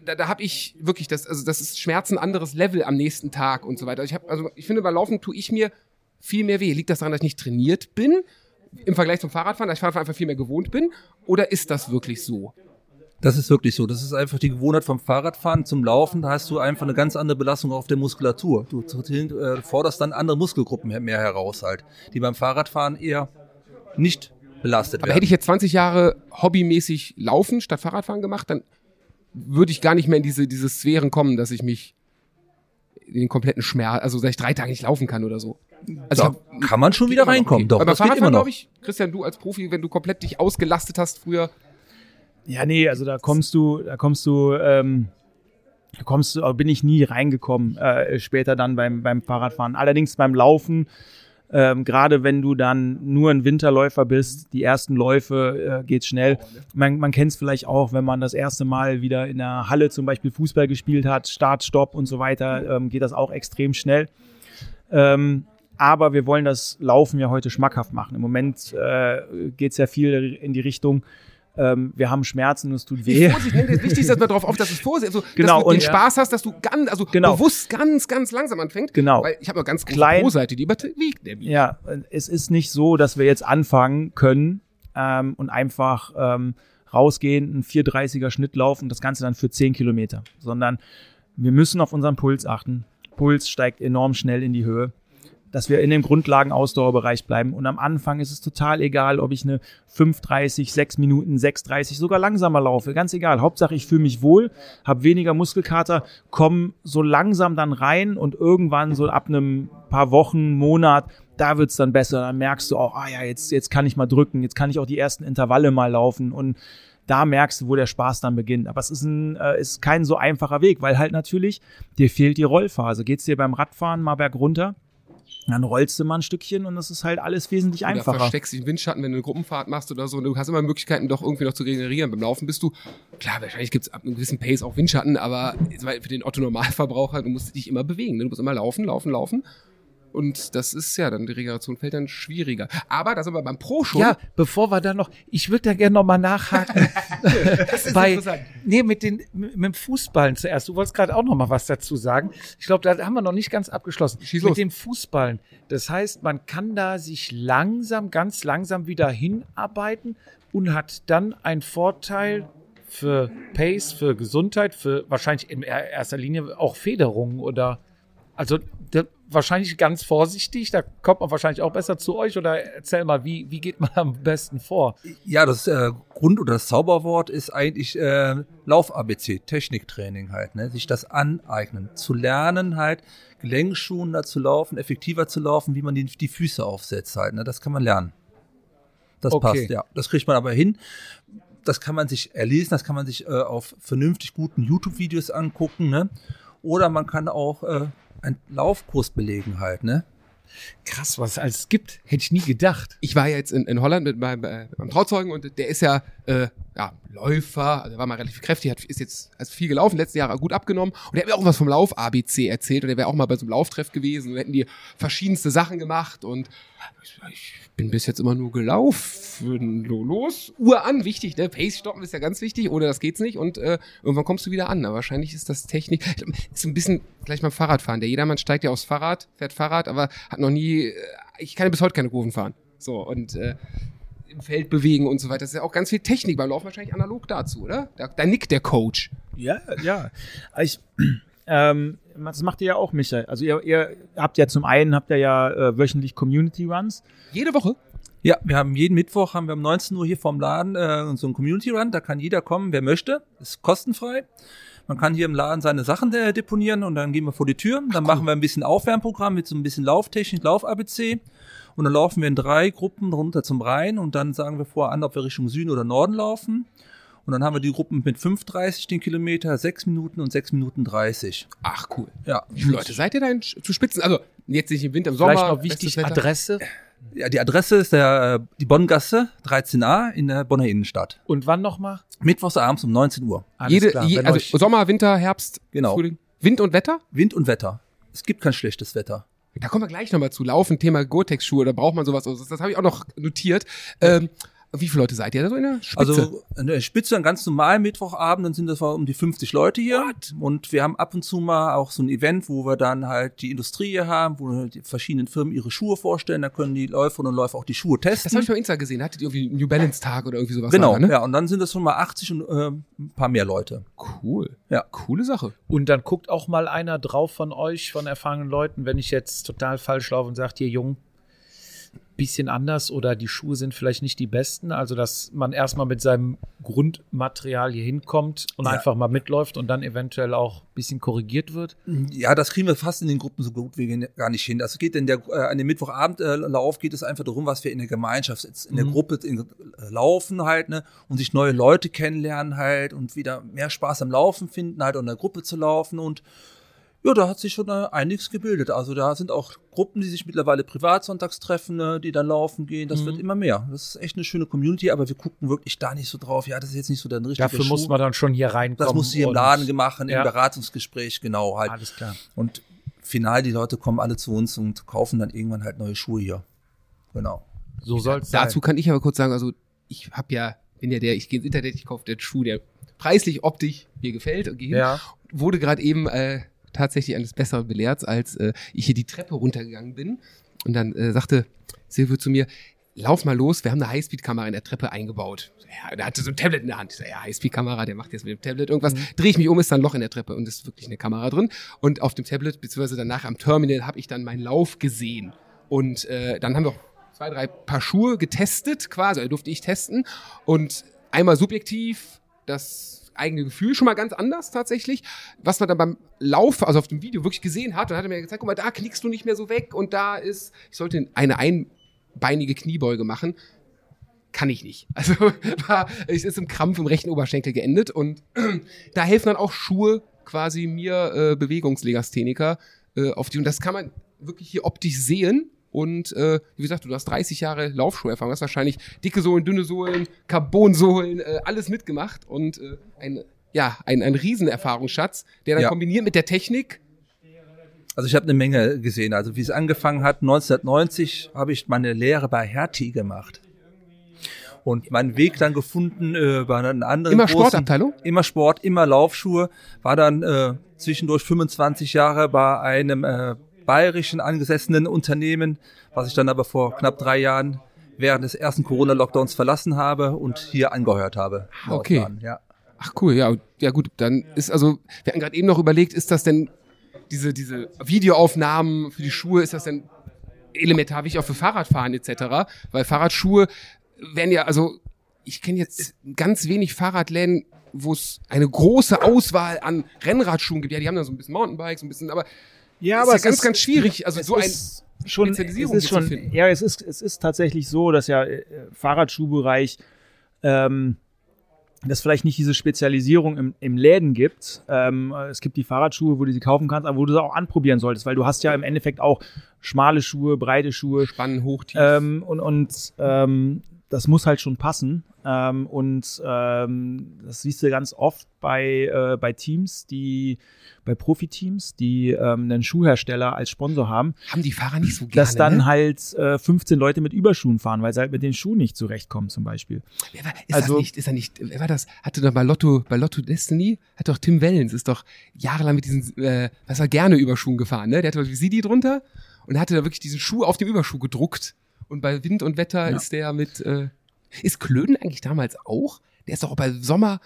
da, da habe ich wirklich das, also das ist Schmerzen anderes Level am nächsten Tag und so weiter. Ich habe, also ich finde, beim Laufen tue ich mir viel mehr weh. Liegt das daran, dass ich nicht trainiert bin im Vergleich zum Fahrradfahren, dass ich Fahrradfahren einfach viel mehr gewohnt bin? Oder ist das wirklich so? Das ist wirklich so. Das ist einfach die Gewohnheit vom Fahrradfahren zum Laufen. Da hast du einfach eine ganz andere Belastung auf der Muskulatur. Du äh, forderst dann andere Muskelgruppen mehr heraus halt, die beim Fahrradfahren eher nicht belastet Aber werden. hätte ich jetzt 20 Jahre hobbymäßig Laufen statt Fahrradfahren gemacht, dann würde ich gar nicht mehr in diese, diese Sphären kommen, dass ich mich in den kompletten Schmerz, also dass ich drei Tage nicht laufen kann oder so. Also da hab- kann man schon wieder reinkommen. okay. Doch, Aber Fahrradfahren, noch. glaube ich, Christian, du als Profi, wenn du komplett dich ausgelastet hast früher, Ja, nee, also da kommst du, da kommst du, ähm, da kommst du, bin ich nie reingekommen, äh, später dann beim, beim Fahrradfahren. Allerdings beim Laufen, ähm, gerade wenn du dann nur ein Winterläufer bist, die ersten Läufe äh, geht schnell. Man, man kennt es vielleicht auch, wenn man das erste Mal wieder in der Halle zum Beispiel Fußball gespielt hat, Start, Stopp und so weiter, ähm, geht das auch extrem schnell. Ähm, aber wir wollen das Laufen ja heute schmackhaft machen. Im Moment äh, geht es ja viel in die Richtung, ähm, wir haben Schmerzen und es tut weh. Vorsicht, wichtig ist, dass man darauf auf, dass es Vorsicht, also, Genau, dass du den und- Spaß hast, dass du ganz, also Genau. bewusst ganz, ganz langsam anfängt. Genau. Weil ich habe eine ganz große Klein- Pro-Seite, die überwiegt. nämlich. Ja, es ist nicht so, dass wir jetzt anfangen können ähm, und einfach ähm, rausgehen, einen 430er Schnitt laufen das Ganze dann für 10 Kilometer, sondern wir müssen auf unseren Puls achten. Puls steigt enorm schnell in die Höhe, dass wir in dem Grundlagen-Ausdauerbereich bleiben. Und am Anfang ist es total egal, ob ich eine 5,30, 6 Minuten, 6,30 sogar langsamer laufe. Ganz egal. Hauptsache, ich fühle mich wohl, habe weniger Muskelkater, komme so langsam dann rein und irgendwann so ab einem paar Wochen, Monat, da wird's dann besser. Dann merkst du auch, ah ja, jetzt, jetzt kann ich mal drücken, jetzt kann ich auch die ersten Intervalle mal laufen und da merkst du, wo der Spaß dann beginnt. Aber es ist, ein, äh, ist kein so einfacher Weg, weil halt natürlich dir fehlt die Rollphase. Geht's dir beim Radfahren mal bergunter, dann rollst du mal ein Stückchen und das ist halt alles wesentlich Oder einfacher. versteckst dich im Windschatten, wenn du eine Gruppenfahrt machst oder so. Und du hast immer Möglichkeiten, doch irgendwie noch zu regenerieren. Beim Laufen bist du, klar, wahrscheinlich gibt's ab einem gewissen Pace auch Windschatten, aber für den Otto-Normalverbraucher, du musst dich immer bewegen. Ne? Du musst immer laufen, laufen, laufen. Und das ist ja dann, die Regeneration fällt dann schwieriger. Aber da sind wir beim Pro schon. Ja, bevor wir da noch, ich würde da gerne noch mal nachhaken. bei, interessant. nee, mit den, mit dem Fußballen zuerst. Du wolltest gerade auch noch mal was dazu sagen. Ich glaube, da haben wir noch nicht ganz abgeschlossen. Schieß mit los. dem Fußballen. Das heißt, man kann da sich langsam, ganz langsam wieder hinarbeiten und hat dann einen Vorteil für Pace, für Gesundheit, für wahrscheinlich in er- erster Linie auch Federung oder also wahrscheinlich ganz vorsichtig, da kommt man wahrscheinlich auch besser zu euch oder erzähl mal, wie, wie geht man am besten vor? Ja, das äh, Grund- oder das Zauberwort ist eigentlich äh, Lauf-ABC, Techniktraining halt, ne? sich das aneignen, zu lernen halt, gelenkschonender zu laufen, effektiver zu laufen, wie man die, die Füße aufsetzt halt, ne? das kann man lernen. Das Okay. passt, ja. Das kriegt man aber hin. Das kann man sich erlesen, das kann man sich äh, auf vernünftig guten YouTube-Videos angucken, ne? Oder man kann auch äh, einen Laufkurs belegen halt, ne? Krass, was es alles gibt, hätte ich nie gedacht. ich war ja jetzt in, in Holland mit meinem, äh, mit meinem Trauzeugen und der ist ja, äh, ja Läufer, also war mal relativ kräftig, hat, ist jetzt also viel gelaufen, letzte Jahre gut abgenommen. Und er hat mir auch was vom Lauf ABC erzählt. Und er wäre auch mal bei so einem Lauftreff gewesen. Und hätten die verschiedenste Sachen gemacht. Und ich, bin bis jetzt immer nur gelaufen, lo- los, Uhr an, wichtig, ne, Pace stoppen ist ja ganz wichtig, ohne das geht's nicht. Und äh, irgendwann kommst du wieder an, aber wahrscheinlich ist das Technik, ist ein bisschen gleich beim Fahrradfahren, der jedermann steigt ja aufs Fahrrad, fährt Fahrrad, aber hat noch nie, äh, ich kann ja bis heute keine Kurven fahren, so und äh, im Feld bewegen und so weiter. Das ist ja auch ganz viel Technik beim Laufen wahrscheinlich analog dazu, oder? Da, da nickt der Coach. Ja, ja. Ich, ähm, das macht ihr ja auch, Michael. Also ihr, ihr habt ja zum einen habt ihr ja äh, wöchentlich Community Runs. Jede Woche? Ja, wir haben jeden Mittwoch haben wir um 19 Uhr hier vorm Laden äh, so einen Community Run. Da kann jeder kommen, wer möchte. Ist kostenfrei. Man kann hier im Laden seine Sachen äh, deponieren und dann gehen wir vor die Tür. Dann machen wir ein bisschen Aufwärmprogramm mit so ein bisschen Lauftechnik, Lauf-ABC. Und dann laufen wir in drei Gruppen runter zum Rhein und dann sagen wir vorher an, ob wir Richtung Süden oder Norden laufen. Und dann haben wir die Gruppen mit 5,30 den Kilometer, 6 Minuten und 6 Minuten 30. Ach, cool. Ja. Wie viele Leute seid ihr da in, zu Spitzen? Also, jetzt nicht im Winter, im Sommer. Vielleicht noch wichtig. Adresse. ja, die Adresse ist der, äh, die Bonngasse 13a in der Bonner Innenstadt. Und wann nochmal? Mittwochs abends um 19 Uhr. Alles Jede, klar, je, also Sommer, Winter, Herbst, Genau. Frühling. Wind und Wetter? Wind und Wetter. Es gibt kein schlechtes Wetter. Da kommen wir gleich nochmal zu. Laufen, Thema Gore-Tex-Schuhe, da braucht man sowas. Das, das habe ich auch noch notiert. Ähm, wie viele Leute seid ihr da so in der Spitze? Also in der Spitze an ganz normalen Mittwochabend, dann sind das um die 50 Leute hier. Und wir haben ab und zu mal auch so ein Event, wo wir dann halt die Industrie hier haben, wo die verschiedenen Firmen ihre Schuhe vorstellen. Da können die Läuferinnen und Läufer auch die Schuhe das testen. habe ich bei Insta gesehen. Hattet ihr irgendwie einen New Balance Tag oder irgendwie sowas? genau, da, ne? ja. Und dann sind das schon mal 80 und äh, ein paar mehr Leute. Cool. Ja. Coole Sache. Und dann guckt auch mal einer drauf von euch, von erfahrenen Leuten, wenn ich jetzt total falsch laufe und sagt, hier Jung, bisschen anders oder die Schuhe sind vielleicht nicht die besten. Also, dass man erstmal mit seinem Grundmaterial hier hinkommt und Ja. einfach mal mitläuft und dann eventuell auch ein bisschen korrigiert wird. Ja, das kriegen wir fast in den Gruppen so gut wie gar nicht hin. Das geht in der, äh, an dem Mittwochabendlauf geht es einfach darum, was wir in der Gemeinschaft, jetzt in der Gruppe in, äh, laufen halt, ne, und sich neue Leute kennenlernen halt und wieder mehr Spaß am Laufen finden halt und in der Gruppe zu laufen und ja, da hat sich schon äh, einiges gebildet. Also da sind auch Gruppen, die sich mittlerweile privat sonntags treffen, ne, die dann laufen gehen. Das wird immer mehr. Das ist echt eine schöne Community, aber wir gucken wirklich da nicht so drauf. Ja, das ist jetzt nicht so der richtige Dafür muss Schuh. man dann schon hier reinkommen. Das muss hier im Laden gemacht, im Ja. Beratungsgespräch, genau halt. Alles klar. Und final, die Leute kommen alle zu uns und kaufen dann irgendwann halt neue Schuhe hier. Genau. So soll es sein. Dazu kann ich aber kurz sagen, also ich habe ja, bin ja der, ich gehe ins Internet, ich kaufe den Schuh, der preislich, optisch mir gefällt und gehe hin. Ja. Wurde gerade eben äh, tatsächlich eines Besseren belehrt, als äh, ich hier die Treppe runtergegangen bin. Und dann äh, sagte Silvio zu mir, lauf mal los, wir haben eine Highspeed-Kamera in der Treppe eingebaut. Ja, der hatte so ein Tablet in der Hand. Ich sag, ja, Highspeed-Kamera, der macht jetzt mit dem Tablet irgendwas. Drehe ich mich um, ist da ein Loch in der Treppe und ist wirklich eine Kamera drin. Und auf dem Tablet, beziehungsweise danach am Terminal, habe ich dann meinen Lauf gesehen. Und äh, dann haben wir auch zwei, drei Paar Schuhe getestet, quasi, also durfte ich testen. Und einmal subjektiv, das eigene Gefühl schon mal ganz anders tatsächlich, was man dann beim Lauf, also auf dem Video wirklich gesehen hat. Und hat er mir gezeigt, guck mal, da knickst du nicht mehr so weg und da ist, ich sollte eine einbeinige Kniebeuge machen. Kann ich nicht. Also war, es ist im Krampf im rechten Oberschenkel geendet und da helfen dann auch Schuhe quasi mir äh, Bewegungslegastheniker äh, auf die und das kann man wirklich hier optisch sehen und äh, wie gesagt, du hast 30 Jahre Laufschuherfahrung, hast wahrscheinlich dicke Sohlen, dünne Sohlen, Carbonsohlen, äh, alles mitgemacht und äh, ein ja, ein, ein Riesenerfahrungsschatz, der dann Ja. kombiniert mit der Technik Also ich habe eine Menge gesehen. Also wie es angefangen hat, 1990 habe ich meine Lehre bei Hertie gemacht. Und meinen Weg dann gefunden äh, bei einer anderen Immer großen- Sportabteilung? Immer Sport, immer Laufschuhe. War dann äh, zwischendurch 25 Jahre bei einem äh, bayerischen angesessenen Unternehmen, was ich dann aber vor knapp drei Jahren während des ersten Corona-Lockdowns verlassen habe und hier angehört habe. Okay. Nordbahn, Ja. Ach cool, ja, ja gut, dann ist also, wir hatten gerade eben noch überlegt, ist das denn diese, diese Videoaufnahmen für die Schuhe, ist das denn elementar wichtig auch für Fahrradfahren etc.? Weil Fahrradschuhe werden ja, also ich kenne jetzt ganz wenig Fahrradläden, wo es eine große Auswahl an Rennradschuhen gibt. Ja, die haben da so ein bisschen Mountainbikes, ein bisschen, aber Ja, ist ja ganz, ganz schwierig. Also so ein ist schon, Spezialisierung es ist hier zu schon, finden. ja, es ist, es ist tatsächlich so, dass ja äh, Fahrradschuhbereich ähm, dass vielleicht nicht diese Spezialisierung im, im Läden gibt. Ähm, es gibt die Fahrradschuhe, wo du sie kaufen kannst, aber wo du sie auch anprobieren solltest, weil du hast ja im Endeffekt auch schmale Schuhe, breite Schuhe, Spannen hoch, tief. ähm, und und ähm, das muss halt schon passen. Ähm, und ähm, das siehst du ganz oft bei, äh, bei Teams, die bei Profiteams, die ähm, einen Schuhhersteller als Sponsor haben, haben die Fahrer nicht so gerne. dass dann ne? halt äh, 15 Leute mit Überschuhen fahren, weil sie halt mit den Schuhen nicht zurechtkommen zum Beispiel. Wer war, ist Also- das nicht, ist er nicht, wer war das? Hatte doch bei Lotto, bei Lotto Destiny, hat doch Tim Wellens, ist doch jahrelang mit diesen, äh, was er gerne Überschuhen gefahren, ne? Der hatte wie sie die drunter und hatte da wirklich diesen Schuh auf dem Überschuh gedruckt. Und bei Wind und Wetter Ja. ist der mit, äh, Ist Klöden eigentlich damals auch? Der ist doch auch bei Sommer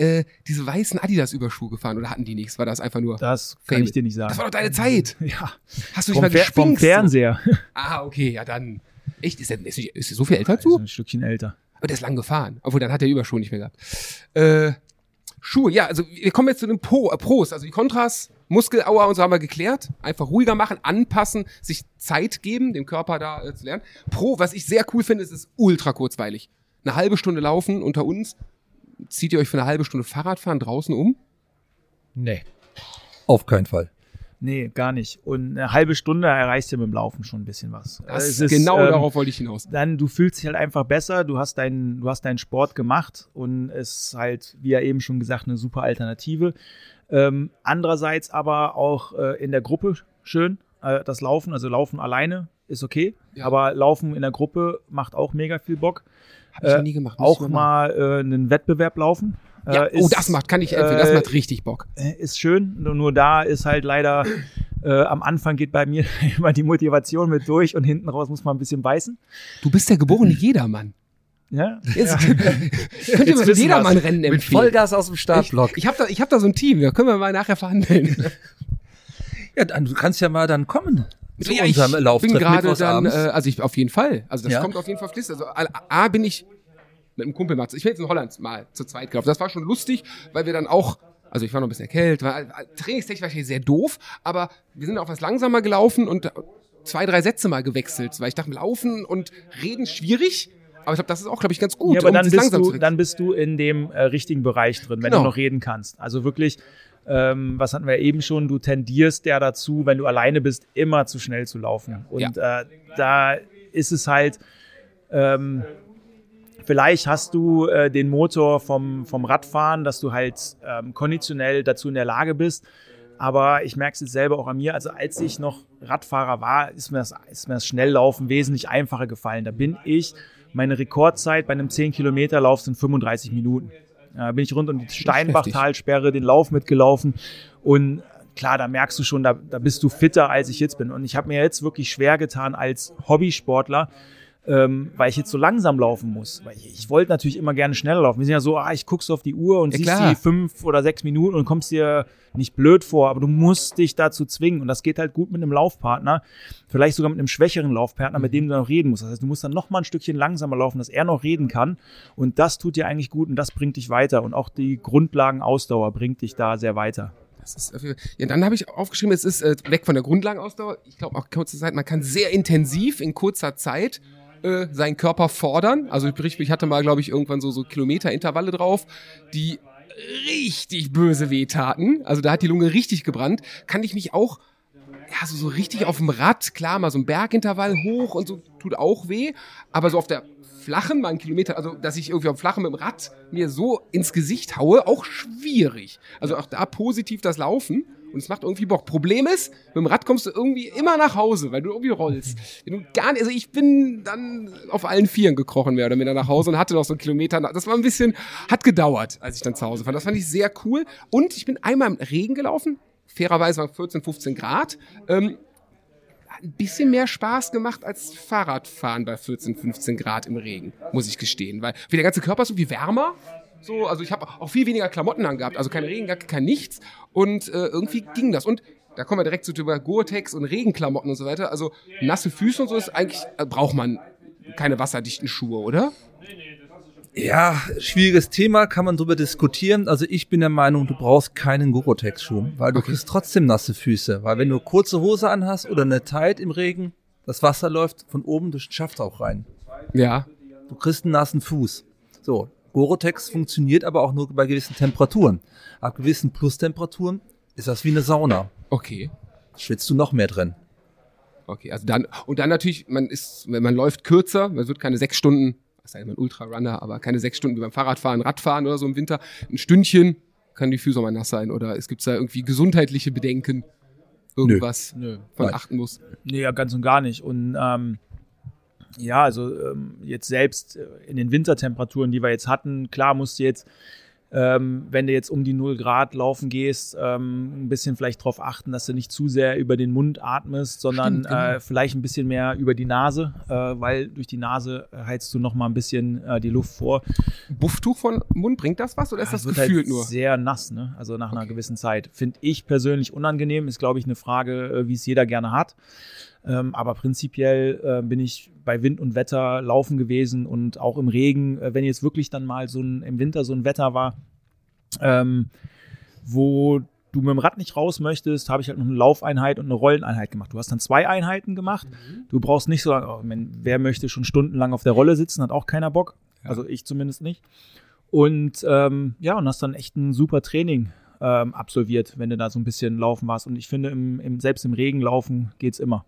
äh, diese weißen Adidas-Überschuhe gefahren oder hatten die nichts? War das einfach nur. Das kann Fame. ich dir nicht sagen. Das war doch deine Zeit. ja. Hast du dich Vom, mal Fer vom? So? Fernseher. Ah, okay, ja dann. Echt? Ist er, ist, er- ist er so viel älter als So du? ein Stückchen älter. Aber der ist lang gefahren. Obwohl, dann hat er Überschuhe nicht mehr gehabt. Äh, Schuhe, ja, also wir kommen jetzt zu den Pro, äh, Pros. Also die Kontras, Muskelauer und so haben wir geklärt. Einfach ruhiger machen, anpassen, sich Zeit geben, dem Körper da äh, zu lernen. Pro, was ich sehr cool finde, ist, es ist ultra kurzweilig. Eine halbe Stunde laufen unter uns. Zieht ihr euch für eine halbe Stunde Fahrradfahren draußen um? Nee. Auf keinen Fall. Nee, gar nicht. Und eine halbe Stunde erreichst du mit dem Laufen schon ein bisschen was. Das, Es ist, genau ähm, darauf wollte ich hinaus. dann du fühlst dich halt einfach besser, du hast deinen, du hast deinen Sport gemacht und es ist halt, wie ja eben schon gesagt, eine super Alternative. Ähm, andererseits aber auch äh, in der Gruppe schön, äh, das Laufen, also Laufen alleine ist okay, Ja. aber Laufen in der Gruppe macht auch mega viel Bock. Hab ich äh, noch nie gemacht. Auch mal mal äh, einen Wettbewerb laufen. Ja, äh, oh, ist- das macht, kann ich empfehlen. Das äh, macht richtig Bock. äh, ist schön, nur, nur da ist halt leider äh, am Anfang geht bei mir immer die Motivation mit durch und hinten raus muss man ein bisschen beißen. Du bist der geborene Jedermann. Ja, Jetzt, könnt ihr Jetzt mal so ein Mit empfehlen? Vollgas aus dem Startblock. Ich, ich habe da, ich hab da so ein Team, da können wir mal nachher verhandeln. Ja, dann, du kannst ja mal dann kommen. Zu Ja, ich unserem bin gerade dann, äh, abends. also ich auf jeden Fall. Also das Ja. kommt auf jeden Fall fließend. Also A, A bin ich mit einem Kumpel mal, ich bin jetzt in Holland mal zu zweit gelaufen. Das war schon lustig, weil wir dann auch, also ich war noch ein bisschen erkältet, war, trainingstechnisch wahrscheinlich sehr doof, aber wir sind auch was langsamer gelaufen und zwei, drei Sätze mal gewechselt, weil ich dachte, laufen und reden schwierig. Aber ich glaube, das ist auch, glaube ich, ganz gut. Ja, aber um dann bist, du, dann bist du in dem äh, richtigen Bereich drin, wenn Genau. du noch reden kannst. Also wirklich, ähm, was hatten wir eben schon, du tendierst ja dazu, wenn du alleine bist, immer zu schnell zu laufen. Und äh, da ist es halt, ähm, vielleicht hast du äh, den Motor vom, vom Radfahren, dass du halt ähm, konditionell dazu in der Lage bist. Aber ich merke es jetzt selber auch an mir. Also als ich noch Radfahrer war, ist mir das, ist mir das Schnelllaufen wesentlich einfacher gefallen. Da bin ich, meine Rekordzeit bei einem 10-Kilometer-Lauf sind 35 Minuten. Da bin ich rund um die Steinbachtalsperre den Lauf mitgelaufen. Und klar, da merkst du schon, da, da bist du fitter, als ich jetzt bin. Und ich habe mir jetzt wirklich schwer getan als Hobbysportler, ähm, weil ich jetzt so langsam laufen muss. Weil ich, ich wollte natürlich immer gerne schneller laufen. Wir sind ja so, ah, ich guckst auf die Uhr und Ja, siehst klar. die fünf oder sechs Minuten und kommst dir nicht blöd vor, aber du musst dich dazu zwingen. Und das geht halt gut mit einem Laufpartner, vielleicht sogar mit einem schwächeren Laufpartner, mit dem du dann noch reden musst. Das heißt, du musst dann noch mal ein Stückchen langsamer laufen, dass er noch reden kann. Und das tut dir eigentlich gut und das bringt dich weiter. Und auch die Grundlagenausdauer bringt dich da sehr weiter. Ist, ja, dann habe ich aufgeschrieben, es ist äh, weg von der Grundlagenausdauer. Ich glaube auch kurze Zeit, man kann sehr intensiv in kurzer Zeit äh, seinen Körper fordern. Also ich, ich hatte mal, glaube ich, irgendwann so, so Kilometerintervalle drauf, die richtig böse wehtaten. Also da hat die Lunge richtig gebrannt. Kann ich mich auch ja, so, so richtig auf dem Rad, klar, mal so ein Bergintervall hoch und so tut auch weh, aber so auf der flachen, mal einen Kilometer, also dass ich irgendwie auf dem flachen mit dem Rad mir so ins Gesicht haue, auch schwierig. Also auch da positiv das Laufen und es macht irgendwie Bock. Problem ist, mit dem Rad kommst du irgendwie immer nach Hause, weil du irgendwie rollst. Wenn du gar nicht, also ich bin dann auf allen Vieren gekrochen mehr oder weniger nach Hause und hatte noch so einen Kilometer. Das war ein bisschen, hat gedauert, als ich dann zu Hause war. Das fand ich sehr cool. Und ich bin einmal im Regen gelaufen. Fairerweise waren 14, 15 Grad. Ähm, hat ein bisschen mehr Spaß gemacht als Fahrradfahren bei 14, 15 Grad im Regen, muss ich gestehen. Weil wie der ganze Körper ist irgendwie wärmer. So, also ich habe auch viel weniger Klamotten angehabt, also keine Regenjacke, kein nichts. Und äh, irgendwie ging das. Und da kommen wir direkt zu Gore-Tex und Regenklamotten und so weiter. Also nasse Füße und so ist eigentlich, äh, braucht man keine wasserdichten Schuhe, oder? Ja, schwieriges Thema, kann man drüber diskutieren. Also ich bin der Meinung, du brauchst keinen Gorotex-Schuh, weil du kriegst trotzdem nasse Füße. Weil wenn du kurze Hose anhast oder eine Tight im Regen, das Wasser läuft von oben durch den Schaft auch rein. Ja. Du kriegst einen nassen Fuß. So, Gorotex funktioniert aber auch nur bei gewissen Temperaturen. Ab gewissen Plustemperaturen ist das wie eine Sauna. Okay. Schwitzt du noch mehr drin. Okay, also dann, und dann natürlich, man ist, wenn man läuft kürzer, man wird keine sechs Stunden, was denn, ein Ultrarunner, aber keine sechs Stunden wie beim Fahrradfahren, Radfahren oder so im Winter. Ein Stündchen kann die Füße auch mal nass sein oder es gibt da irgendwie gesundheitliche Bedenken, irgendwas von Nein. achten muss. Nee, ja, ganz und gar nicht. Und ähm, ja, also ähm, jetzt selbst äh, in den Wintertemperaturen, die wir jetzt hatten, klar musst du jetzt ähm, wenn du jetzt um die 0 Grad laufen gehst, ähm, ein bisschen vielleicht darauf achten, dass du nicht zu sehr über den Mund atmest, sondern Stimmt, genau. äh, vielleicht ein bisschen mehr über die Nase, äh, weil durch die Nase heizt du noch mal ein bisschen äh, die Luft vor. Bufftuch von Mund, bringt das was oder ist Ja, das wird gefühlt halt nur? sehr nass, ne? Also nach einer Okay. gewissen Zeit. Finde ich persönlich unangenehm, ist, glaube ich, eine Frage, äh, wie es jeder gerne hat. Ähm, aber prinzipiell äh, bin ich bei Wind und Wetter laufen gewesen und auch im Regen, äh, wenn jetzt wirklich dann mal so ein, im Winter so ein Wetter war, ähm, wo du mit dem Rad nicht raus möchtest, habe ich halt noch eine Laufeinheit und eine Rolleneinheit gemacht. Du hast dann zwei Einheiten gemacht. Du brauchst nicht so, oh, man, wer möchte schon stundenlang auf der Rolle sitzen, hat auch keiner Bock. Also ich zumindest nicht. Und ähm, ja, und hast dann echt ein super Training ähm, absolviert, wenn du da so ein bisschen laufen warst. Und ich finde, im, im, selbst im Regen laufen geht's immer.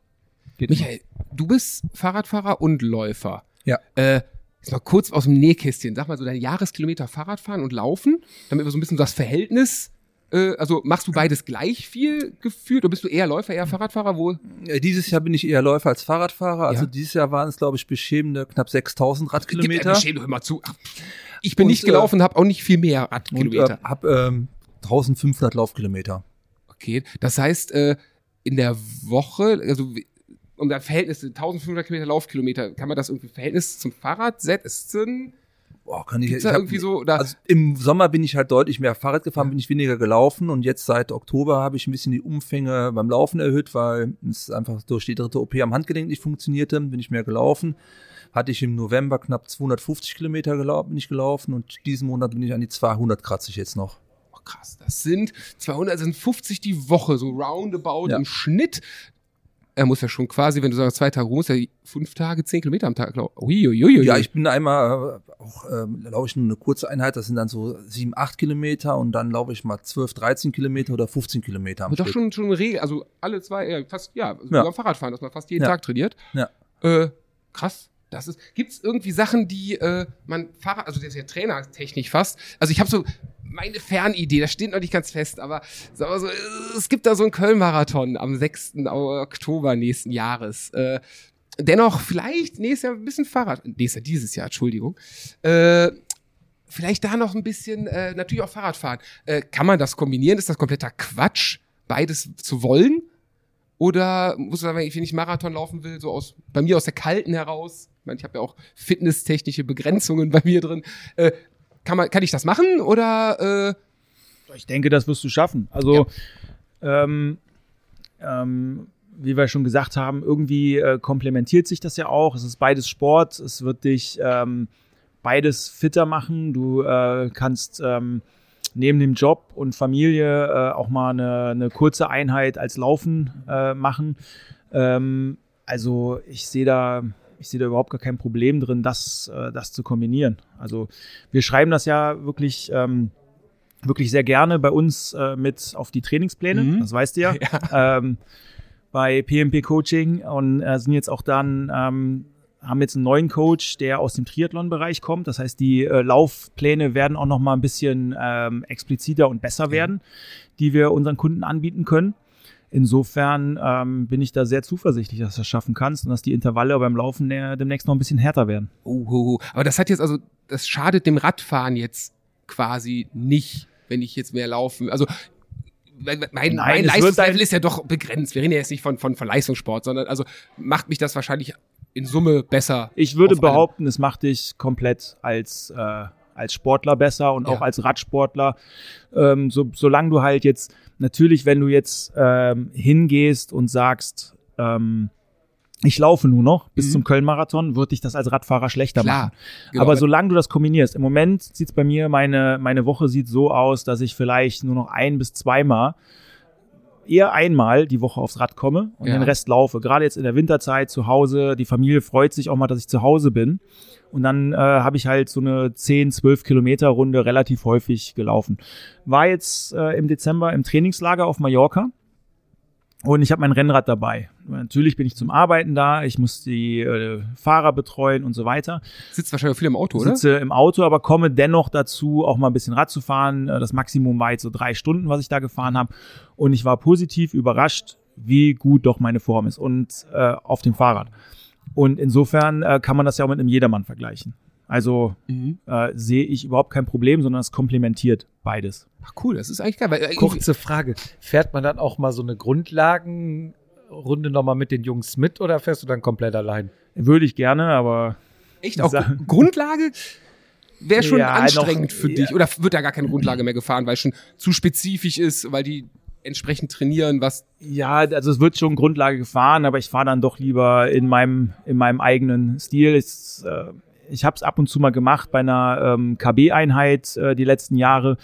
Geht. Michael, du bist Fahrradfahrer und Läufer. Ja. Äh, jetzt mal kurz aus dem Nähkästchen. Sag mal so deine Jahreskilometer Fahrradfahren und Laufen, damit wir so ein bisschen das Verhältnis, äh, also machst du beides gleich viel gefühlt oder bist du eher Läufer, eher Fahrradfahrer? Wo? Äh, Dieses Jahr bin ich eher Läufer als Fahrradfahrer. Also Ja. dieses Jahr waren es, glaube ich, beschämende knapp 6000 Gib Radkilometer. Schäm doch immer zu. Ich bin Und, nicht gelaufen, habe auch nicht viel mehr und äh, Radkilometer. hab ähm, 1500 Laufkilometer. Okay, das heißt, äh, in der Woche, also um das Verhältnis 1500 Kilometer Laufkilometer, kann man das irgendwie Verhältnis zum Fahrrad setzen? Boah, kann ich, ich da hab- irgendwie so, oder? Also im Sommer bin ich halt deutlich mehr Fahrrad gefahren, bin ich weniger gelaufen und jetzt seit Oktober habe ich ein bisschen die Umfänge beim Laufen erhöht, weil es einfach durch die dritte OP am Handgelenk nicht funktionierte, bin ich mehr gelaufen. Hatte ich im November knapp 250 Kilometer gelau bin ich gelaufen und diesen Monat bin ich an die 200 kratze ich jetzt noch. Oh, krass, das sind 200, das sind 50 die Woche, so roundabout Ja. im Schnitt. Er muss ja schon quasi, wenn du sagst, zwei Tage, muss ja fünf Tage, zehn Kilometer am Tag laufen. Uiuiui. Ja, ich bin einmal äh, auch, ähm, laufe ich nur eine kurze Einheit, das sind dann so sieben, acht Kilometer und dann laufe ich mal 12, 13 Kilometer oder 15 Kilometer am Aber doch schon, schon eine Regel, also alle zwei, ja, fast, ja, also Ja. beim Fahrradfahren, dass man fast jeden Ja. Tag trainiert. Ja. Äh, krass. Das ist, gibt's irgendwie Sachen, die äh, man Fahrrad, also das ist ja trainertechnisch fast. Also ich habe so meine Fernidee, das steht noch nicht ganz fest, aber, sag mal so, es gibt da so einen Köln-Marathon am 6. Oktober nächsten Jahres. Äh, dennoch vielleicht nächstes Jahr ein bisschen Fahrrad, nächstes Jahr, dieses Jahr, Entschuldigung. Äh, vielleicht da noch ein bisschen, äh, natürlich auch Fahrradfahren. Äh, kann man das kombinieren? Ist das kompletter Quatsch, beides zu wollen? Oder muss man, wenn ich ich Marathon laufen will, so aus, bei mir aus der Kalten heraus, ich meine, ich habe ja auch fitnesstechnische Begrenzungen bei mir drin, äh, kann, man, kann ich das machen oder äh, Ich denke, das wirst du schaffen. Also, ähm, ähm, wie wir schon gesagt haben, irgendwie äh, komplementiert sich das ja auch. Es ist beides Sport. Es wird dich ähm, beides fitter machen. Du äh, kannst ähm, neben dem Job und Familie äh, auch mal eine, eine kurze Einheit als Laufen äh, machen. Ähm, also ich sehe da, ich sehe da überhaupt gar kein Problem drin, das, äh, das zu kombinieren. Also wir schreiben das ja wirklich, ähm, wirklich sehr gerne bei uns äh, mit auf die Trainingspläne. Mhm. Das weißt du ja. Ähm, bei PMP Coaching und äh, sind jetzt auch dann ähm, haben jetzt einen neuen Coach, der aus dem Triathlon-Bereich kommt. Das heißt, die äh, Laufpläne werden auch noch mal ein bisschen ähm, expliziter und besser werden, die wir unseren Kunden anbieten können. Insofern ähm, bin ich da sehr zuversichtlich, dass du das schaffen kannst und dass die Intervalle beim Laufen äh, demnächst noch ein bisschen härter werden. Uhuhu. Aber das hat jetzt also, das schadet dem Radfahren jetzt quasi nicht, wenn ich jetzt mehr laufen. Also mein, mein, Nein, mein Leistungslevel ist ja doch begrenzt. Wir reden ja jetzt nicht von, von, von Leistungssport, sondern also macht mich das wahrscheinlich in Summe besser. Ich würde behaupten, es macht dich komplett als, äh, als Sportler besser und Ja. auch als Radsportler. Ähm, so, solange du halt jetzt, natürlich, wenn du jetzt ähm, hingehst und sagst, ähm, ich laufe nur noch bis Mhm. zum Köln-Marathon, wird dich das als Radfahrer schlechter Klar. machen. Genau, aber solange du das kombinierst, im Moment sieht's bei mir, meine, meine Woche sieht so aus, dass ich vielleicht nur noch ein bis zweimal, eher einmal die Woche aufs Rad komme und Ja. den Rest laufe. Gerade jetzt in der Winterzeit zu Hause, die Familie freut sich auch mal, dass ich zu Hause bin. Und dann äh, habe ich halt so eine 10, 12 Kilometer Runde relativ häufig gelaufen. War jetzt äh, im Dezember im Trainingslager auf Mallorca. Und ich habe mein Rennrad dabei. Natürlich bin ich zum Arbeiten da, ich muss die äh, Fahrer betreuen und so weiter sitzt wahrscheinlich auch viel im Auto, oder? sitze im Auto, aber komme dennoch dazu, auch mal ein bisschen Rad zu fahren. Äh, Das Maximum war jetzt so drei Stunden, was ich da gefahren habe. Und ich war positiv überrascht, wie gut doch meine Form ist und äh, auf dem Fahrrad. Und insofern äh, kann man das ja auch mit einem Jedermann vergleichen. Also Mhm. äh, sehe ich überhaupt kein Problem, sondern es komplementiert beides. Ach cool, das ist eigentlich geil. Weil, äh, Kurze Frage. Fährt man dann auch mal so eine Grundlagenrunde nochmal mit den Jungs mit oder fährst du dann komplett allein? Würde ich gerne, aber Echt auch Sa- Grundlage wäre schon Ja, anstrengend noch- für dich. ja. Oder wird da gar keine Grundlage mehr gefahren, weil es schon zu spezifisch ist, weil die entsprechend trainieren, was. ja, also es wird schon Grundlage gefahren, aber ich fahre dann doch lieber in meinem in meinem eigenen Stil. Es, äh, ich habe es ab und zu mal gemacht bei einer ähm, KB-Einheit äh, die letzten Jahre.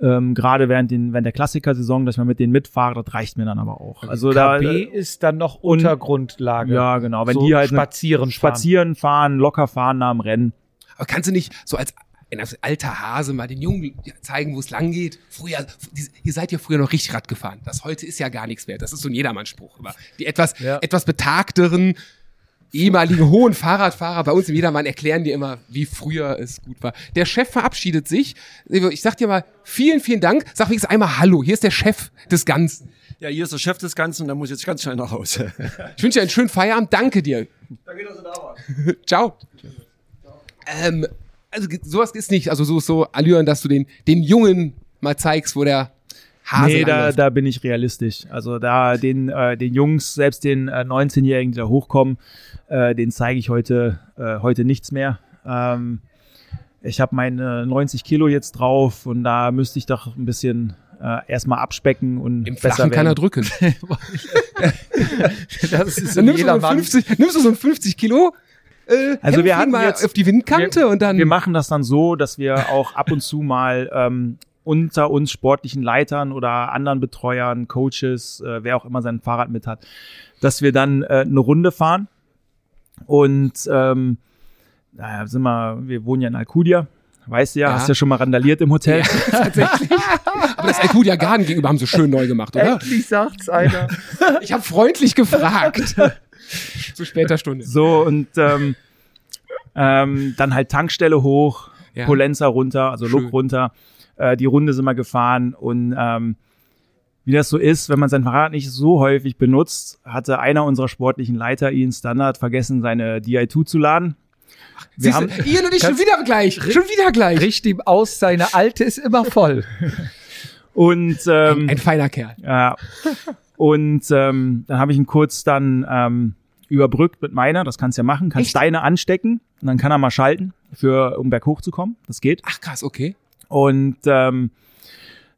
Ähm, Gerade während, den, während der Klassikersaison, dass ich mal mit denen mitfahre, das reicht mir dann aber auch. Also da, KB ist dann noch unter Grundlage. ja, genau. Wenn so die halt spazieren, spazieren fahren, locker fahren nach dem Rennen. Aber kannst du nicht so als ein alter Hase mal den Jungen zeigen, wo es lang geht? Früher, ihr seid ja früher noch richtig Rad gefahren. Das heute ist ja gar nichts mehr. Das ist so ein Jedermannsspruch. Aber die etwas, Ja. etwas betagteren, ehemaligen hohen Fahrradfahrer bei uns im Jedermann erklären dir immer, wie früher es gut war. Der Chef verabschiedet sich. Ich sag dir mal, vielen, vielen Dank. Sag wenigstens einmal Hallo. Hier ist der Chef des Ganzen. Ja, hier ist der Chef des Ganzen und da muss ich jetzt ganz schnell nach Hause. Ich wünsche dir einen schönen Feierabend. Danke dir. Danke, dass du da warst. Ciao. Ähm, also sowas ist nicht, also so so Allüren, dass du den den Jungen mal zeigst, wo der Hase nee, da, da bin ich realistisch. Also da den, äh, den Jungs, selbst den äh, 19-Jährigen, die da hochkommen, äh, den zeige ich heute, äh, heute nichts mehr. Ähm, ich habe meine 90 Kilo jetzt drauf und da müsste ich doch ein bisschen äh, erstmal abspecken und Im besser Flachen kann er drücken. Das ist nimmst du, so ein 50, nimmst du so ein 50 Kilo. Äh, Also wir hatten mal jetzt- auf die Windkante und dann. Wir machen das dann so, dass wir auch ab und zu mal ähm, unter uns sportlichen Leitern oder anderen Betreuern, Coaches, äh, wer auch immer sein Fahrrad mit hat, dass wir dann äh, eine Runde fahren. Und ähm, naja, sind wir, wir wohnen ja in Alcudia. Weißt du ja, Ja. hast ja schon mal randaliert im Hotel. aber das Alcudia Garden gegenüber haben sie schön neu gemacht, oder? Endlich sagt's einer. Ich habe freundlich gefragt. Zu später Stunde. So, und ähm, ähm, dann halt Tankstelle hoch, Ja. Polenza runter, also Schön. Look runter. Äh, die Runde sind wir gefahren und ähm, wie das so ist, wenn man sein Fahrrad nicht so häufig benutzt, hatte einer unserer sportlichen Leiter, Ian Standard, vergessen, seine DI2 zu laden. Wir Siehst haben, Ian und ich schon wieder gleich. Schon wieder gleich. Richt ihm aus, seine alte ist immer voll. und ähm, Ein feiner Kerl. Ja. Und ähm, dann habe ich ihn kurz dann ähm, überbrückt mit meiner, das kannst du ja machen, kannst Echt? deine anstecken und dann kann er mal schalten, für, um berghoch zu kommen. Das geht. Ach krass, okay. Und ähm,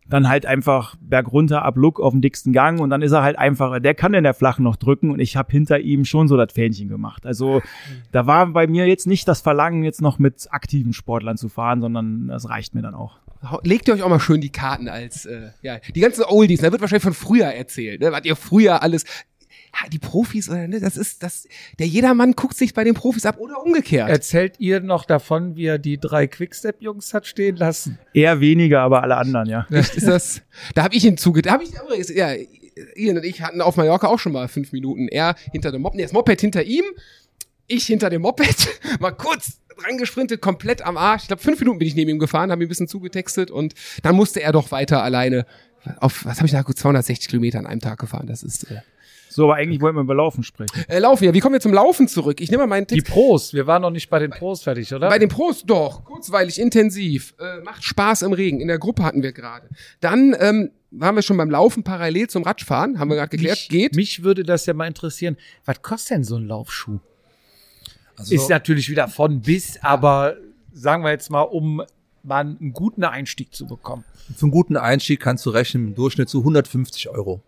dann halt einfach bergunter ab Look auf den dicksten Gang und dann ist er halt einfach, der kann in der flachen noch drücken und ich habe hinter ihm schon so das Fähnchen gemacht. Also da war bei mir jetzt nicht das Verlangen, jetzt noch mit aktiven Sportlern zu fahren, sondern das reicht mir dann auch. Legt ihr euch auch mal schön die Karten als, äh, ja, die ganzen Oldies, da wird wahrscheinlich von früher erzählt, ne? Was ihr früher alles, die Profis, oder, ne? Das ist, das, der jedermann guckt sich bei den Profis ab oder umgekehrt. Erzählt ihr noch davon, wie er die drei Quickstep-Jungs hat stehen lassen? Eher weniger, aber alle anderen, ja. Echt, ist das, da habe ich ihn zuge, da habe ich, übrigens, ja, Ian und ich hatten auf Mallorca auch schon mal fünf Minuten. Er hinter dem Moped, nee, das Moped hinter ihm, ich hinter dem Moped, mal kurz dran gesprintet, komplett am Arsch. Ich glaube, fünf Minuten bin ich neben ihm gefahren, habe ihn ein bisschen zugetextet und dann musste er doch weiter alleine auf, was habe ich da, gut 260 Kilometer an einem Tag gefahren. Das ist, äh, So, aber eigentlich wollten wir über Laufen sprechen. äh, Laufen, ja, wie kommen wir zum Laufen zurück? Ich nehme mal meinen Die Text. Pros, wir waren noch nicht bei den Pros fertig, oder? Bei den Pros doch, kurzweilig, intensiv, äh, macht Spaß im Regen. In der Gruppe hatten wir gerade. Dann ähm, waren wir schon beim Laufen parallel zum Radfahren, haben wir gerade geklärt, mich, geht. Mich würde das ja mal interessieren. Was kostet denn so ein Laufschuh? Also, Ist natürlich wieder von bis, aber sagen wir jetzt mal, um mal einen guten Einstieg zu bekommen. für einen guten Einstieg kannst du rechnen im Durchschnitt zu 150 Euro.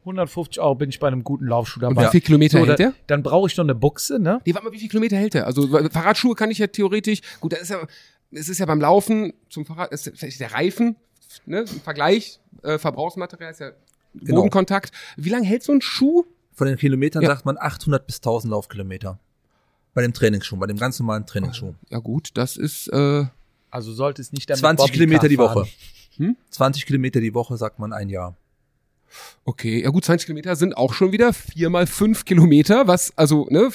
150 Euro bin ich bei einem guten Laufschuh Und dabei. wie viel Kilometer so, hält der? Dann brauche ich noch eine Buchse, ne? Nee, warte mal, wie viel Kilometer hält der? Also Fahrradschuhe kann ich ja theoretisch, gut, das ist ja, es ist ja beim Laufen zum Fahrrad, ist vielleicht der Reifen, ne, im Vergleich, äh, Verbrauchsmaterial ist ja Genau. Bodenkontakt. Wie lange hält so ein Schuh? Von den Kilometern Ja. sagt man 800 bis 1000 Laufkilometer. Bei dem Trainingsschuh, bei dem ganz normalen Trainingsschuh. Ja gut, das ist, äh, Also sollte es nicht damit 20 Bobbycar Kilometer die. Woche. Hm? 20 Kilometer die Woche sagt man ein Jahr. Okay, ja gut, 20 Kilometer sind auch schon wieder vier mal fünf Kilometer, was, also, ne,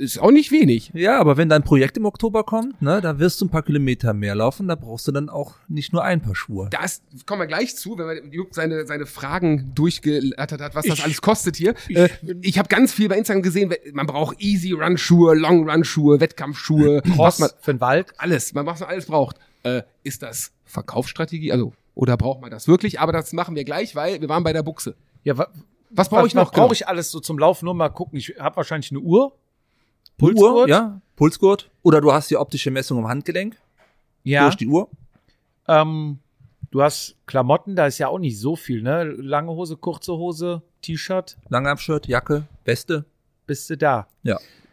ist auch nicht wenig. Ja, aber wenn dein Projekt im Oktober kommt, ne, da wirst du ein paar Kilometer mehr laufen, da brauchst du dann auch nicht nur ein paar Schuhe. Das kommen wir gleich zu, wenn man Jupp seine, seine Fragen durchgelattert hat, was das alles kostet hier. Ich, äh, ich habe ganz viel bei Instagram gesehen, man braucht Easy Run Schuhe, Long Run Schuhe, Wettkampfschuhe, was Cross man für den Wald. alles, man was man alles braucht. Äh, ist das Verkaufsstrategie? Also oder braucht man das wirklich? Aber das machen wir gleich, weil wir waren bei der Buchse. Ja, wa Was brauche ich noch? Brauche ich alles so zum Laufen? Nur mal gucken. Ich habe wahrscheinlich eine Uhr. Uhr, Pulsgurt? ja, Pulsgurt. Oder du hast die optische Messung am Handgelenk Ja. durch die Uhr. Ähm, du hast Klamotten, da ist ja auch nicht so viel, ne? Lange Hose, kurze Hose, T-Shirt, Langarmshirt, Jacke, Weste. bist du da.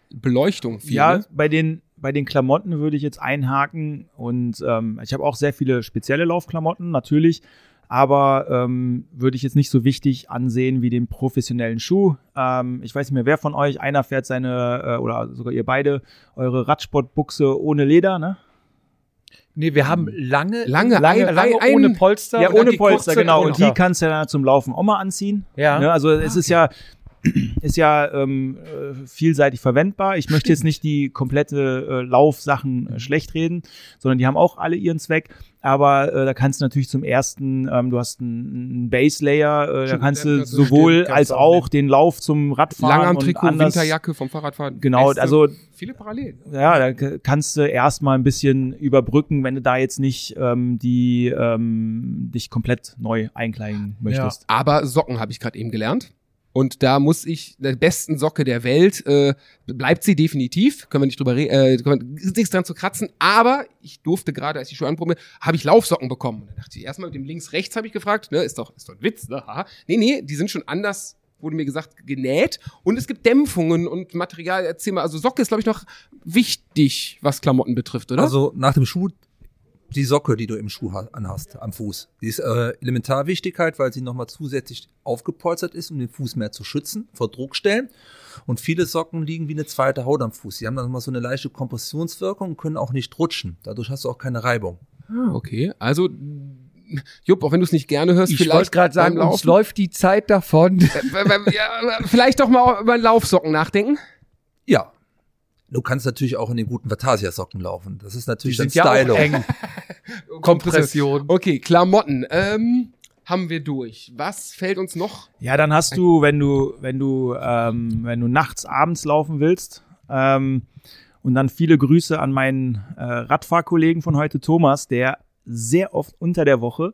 Beleuchtung viel. Ja, ne? bei den bei den Klamotten würde ich jetzt einhaken und ähm, ich habe auch sehr viele spezielle Laufklamotten natürlich, aber ähm, würde ich jetzt nicht so wichtig ansehen wie den professionellen Schuh. Ähm, ich weiß nicht mehr, wer von euch, einer fährt seine äh, oder sogar ihr beide eure Radsportbuchse ohne Leder, ne? Nee, wir haben lange, Lange, lange, ein- lange ein- ohne Polster. Ja, ohne Polster, genau. Und die kannst du dann zum Laufen auch mal anziehen. Ja. Ne? Also es ist ja ist ja ähm, äh, vielseitig verwendbar. Ich möchte jetzt nicht die komplette äh, Laufsachen äh, schlecht reden, sondern die haben auch alle ihren Zweck. Aber äh, da kannst du natürlich zum ersten, ähm, du hast einen, einen Base Layer, äh, da kannst ja, du sowohl stimmt, als auch den Lauf zum Radfahren und Langarm-Trikot, anders. Winterjacke vom Fahrradfahren. Genau, Weste. also viele Parallelen. ja, da kannst du erstmal ein bisschen überbrücken, wenn du da jetzt nicht ähm, die ähm, dich komplett neu einkleiden möchtest. Aber Socken habe ich gerade eben gelernt. Und da muss ich, der besten Socke der Welt, äh, bleibt sie definitiv. Können wir nicht drüber reden, äh, können wir, nichts dran zu kratzen. Aber ich durfte gerade, als ich schon anprobiert habe ich Laufsocken bekommen. Und da dachte ich erstmal mit dem links-rechts habe ich gefragt, ne, ist doch, ist doch ein Witz, ne? Haha. Nee, nee, die sind schon anders, wurde mir gesagt, genäht. Und es gibt Dämpfungen und Material, erzähl mal, also Socke ist, glaube ich, noch wichtig, was Klamotten betrifft, oder? Also nach dem Schuh, die Socke, die du im Schuh ha- anhast, am Fuß, die ist äh, elementar Wichtigkeit, weil sie nochmal zusätzlich aufgepolstert ist, um den Fuß mehr zu schützen vor Druckstellen. Und viele Socken liegen wie eine zweite Haut am Fuß. Sie haben dann nochmal so eine leichte Kompressionswirkung und können auch nicht rutschen. Dadurch hast du auch keine Reibung. Ah, okay, also, Jupp, auch wenn du es nicht gerne hörst, Ich vielleicht wollte gerade sagen, beim uns läuft die Zeit davon. Äh, ja, vielleicht doch mal über Laufsocken nachdenken. Ja. Du kannst natürlich auch in den guten Vatasia-Socken laufen. Das ist Die natürlich sind dann ja Stylo. auch eng. Kompression. Okay, Klamotten. Ähm, haben wir durch. Was fällt uns noch? Ja, dann hast du, wenn du, wenn du, ähm, wenn du nachts, abends laufen willst, ähm, und dann viele Grüße an meinen äh, Radfahrkollegen von heute, Thomas, der sehr oft unter der Woche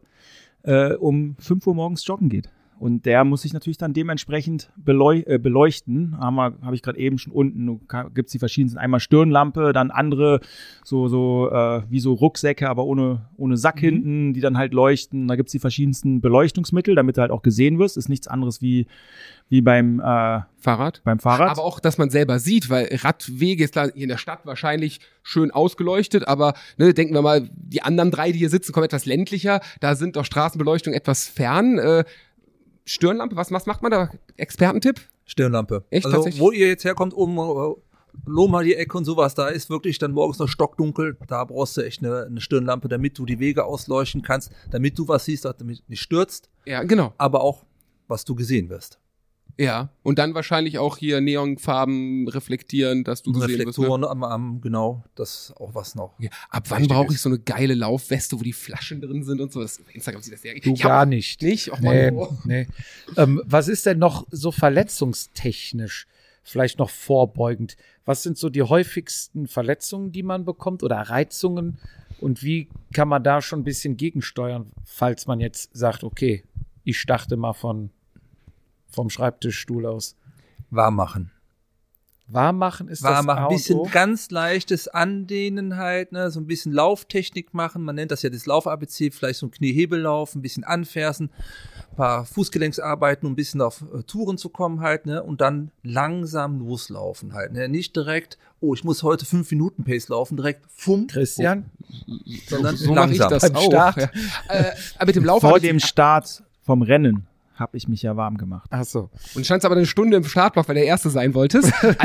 äh, um 5 Uhr morgens joggen geht. Und der muss sich natürlich dann dementsprechend beleu äh, beleuchten. Habe ich gerade eben schon unten, gibt es die verschiedensten, einmal Stirnlampe, dann andere so, so äh, wie so Rucksäcke, aber ohne, ohne Sack hinten, die dann halt leuchten. Da gibt es die verschiedensten Beleuchtungsmittel, damit du halt auch gesehen wirst. Ist nichts anderes wie, wie beim, äh, Fahrrad. beim Fahrrad. Aber auch, dass man selber sieht, weil Radwege ist klar hier in der Stadt wahrscheinlich schön ausgeleuchtet, aber ne, denken wir mal, die anderen drei, die hier sitzen, kommen etwas ländlicher. Da sind doch Straßenbeleuchtung etwas fern. Äh, Stirnlampe, was, was macht man da? Expertentipp? Stirnlampe. Echt, also, wo ihr jetzt herkommt, oben äh, Loma die Ecke und sowas, da ist wirklich dann morgens noch stockdunkel. Da brauchst du echt eine, eine Stirnlampe, damit du die Wege ausleuchten kannst, damit du was siehst, damit du nicht stürzt, Ja, genau. aber auch, was du gesehen wirst. Ja. Und dann wahrscheinlich auch hier Neonfarben reflektieren, dass du gesehen wirst. Ne? Reflektoren am Arm, genau, das ist auch was noch. Ja. Ab wann brauche ich so eine geile Laufweste, wo die Flaschen drin sind und so? Das, Instagram sieht das sehr Du Ich gar nicht. Nicht? Och, Nee, Mann, oh. nee. Ähm, was ist denn noch so verletzungstechnisch? Vielleicht noch vorbeugend. Was sind so die häufigsten Verletzungen, die man bekommt oder Reizungen? Und wie kann man da schon ein bisschen gegensteuern, falls man jetzt sagt, okay, ich starte mal von, vom Schreibtischstuhl aus. Warm machen. Warm machen ist Warm das machen, A ein bisschen ganz leichtes Andehnen halt, ne, so ein bisschen Lauftechnik machen. Man nennt das ja das Lauf-ABC, vielleicht so ein Kniehebellauf, ein bisschen anfersen, ein paar Fußgelenksarbeiten, um ein bisschen auf äh, Touren zu kommen halt, ne, und dann langsam loslaufen halt, ne, nicht direkt, oh, ich muss heute fünf Minuten Pace laufen, direkt fumm, Christian? sondern So mache ich langsam. das Beim auch. Start. Ja. Äh, aber mit dem Lauf Vor ich- dem Start vom Rennen habe ich mich ja warm gemacht. Ach so. Und standst aber eine Stunde im Startblock, weil der Erste sein wolltest.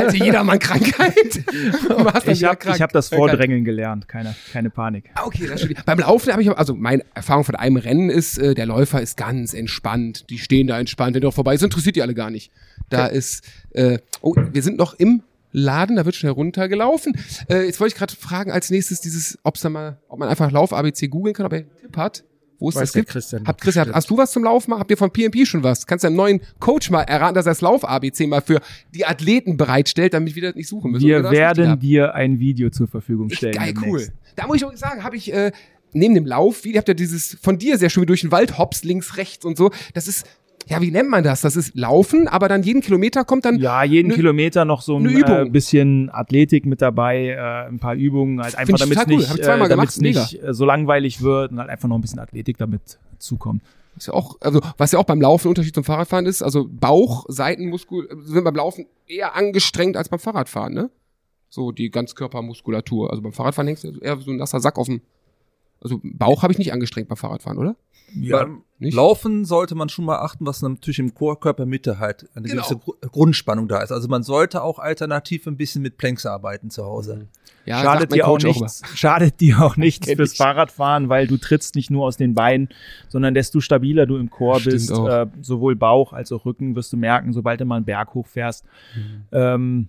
Du warst dann Ich habe hab das Vordrängeln gelernt, keine, keine Panik. Ah, Okay, das stimmt. Beim Laufen habe ich, also meine Erfahrung von einem Rennen ist, äh, der Läufer ist ganz entspannt. Die stehen da entspannt, wenn doch vorbei ist, interessiert die alle gar nicht. Da ist, äh, oh, wir sind noch im Laden, da wird schnell runtergelaufen. Äh, jetzt wollte ich gerade fragen als nächstes dieses, ob's da mal, ob man einfach Lauf ABC googeln kann, ob er einen Tipp hat, wo es Weiß das gibt. Christian Habt Christian, bestimmt. hast du was zum Laufen? Habt ihr von PMP schon was? Kannst du einen neuen Coach mal erraten, dass er das Lauf ABC mal für die Athleten bereitstellt, damit wir das nicht suchen müssen? Wir werden dir ein Video zur Verfügung stellen. Geil, cool. Da muss ich auch sagen, habe ich äh, neben dem Lauf, wie ihr habt ja dieses von dir sehr schön durch den Wald hops links rechts und so. Das ist ja, wie nennt man das? Das ist Laufen, aber dann jeden Kilometer kommt dann Ja, jeden Ne- Kilometer noch so ein äh, bisschen Athletik mit dabei, äh, ein paar Übungen, halt einfach damit es cool. nicht, zweimal äh, damit's nicht äh, so langweilig wird und halt einfach noch ein bisschen Athletik damit zukommt. ist ja auch, also was ja auch beim Laufen Unterschied zum Fahrradfahren ist, also Bauch, Seitenmuskel sind beim Laufen eher angestrengt als beim Fahrradfahren, ne? So die Ganzkörpermuskulatur. Also beim Fahrradfahren hängst du eher so ein nasser Sack auf dem. Also Bauch habe ich nicht angestrengt beim Fahrradfahren, oder? Beim nicht? Laufen sollte man schon mal achten, was natürlich im Chorkörpermitte halt eine Genau. gewisse Gru- Grundspannung da ist. Also man sollte auch alternativ ein bisschen mit Planks arbeiten zu Hause. Ja, schadet dir auch nichts, schadet dir auch nichts fürs ich. Fahrradfahren, weil du trittst nicht nur aus den Beinen, sondern desto stabiler du im Chor Stimmt bist, auch. äh, sowohl Bauch als auch Rücken, wirst du merken, sobald du mal einen Berg hochfährst, Mhm. ähm,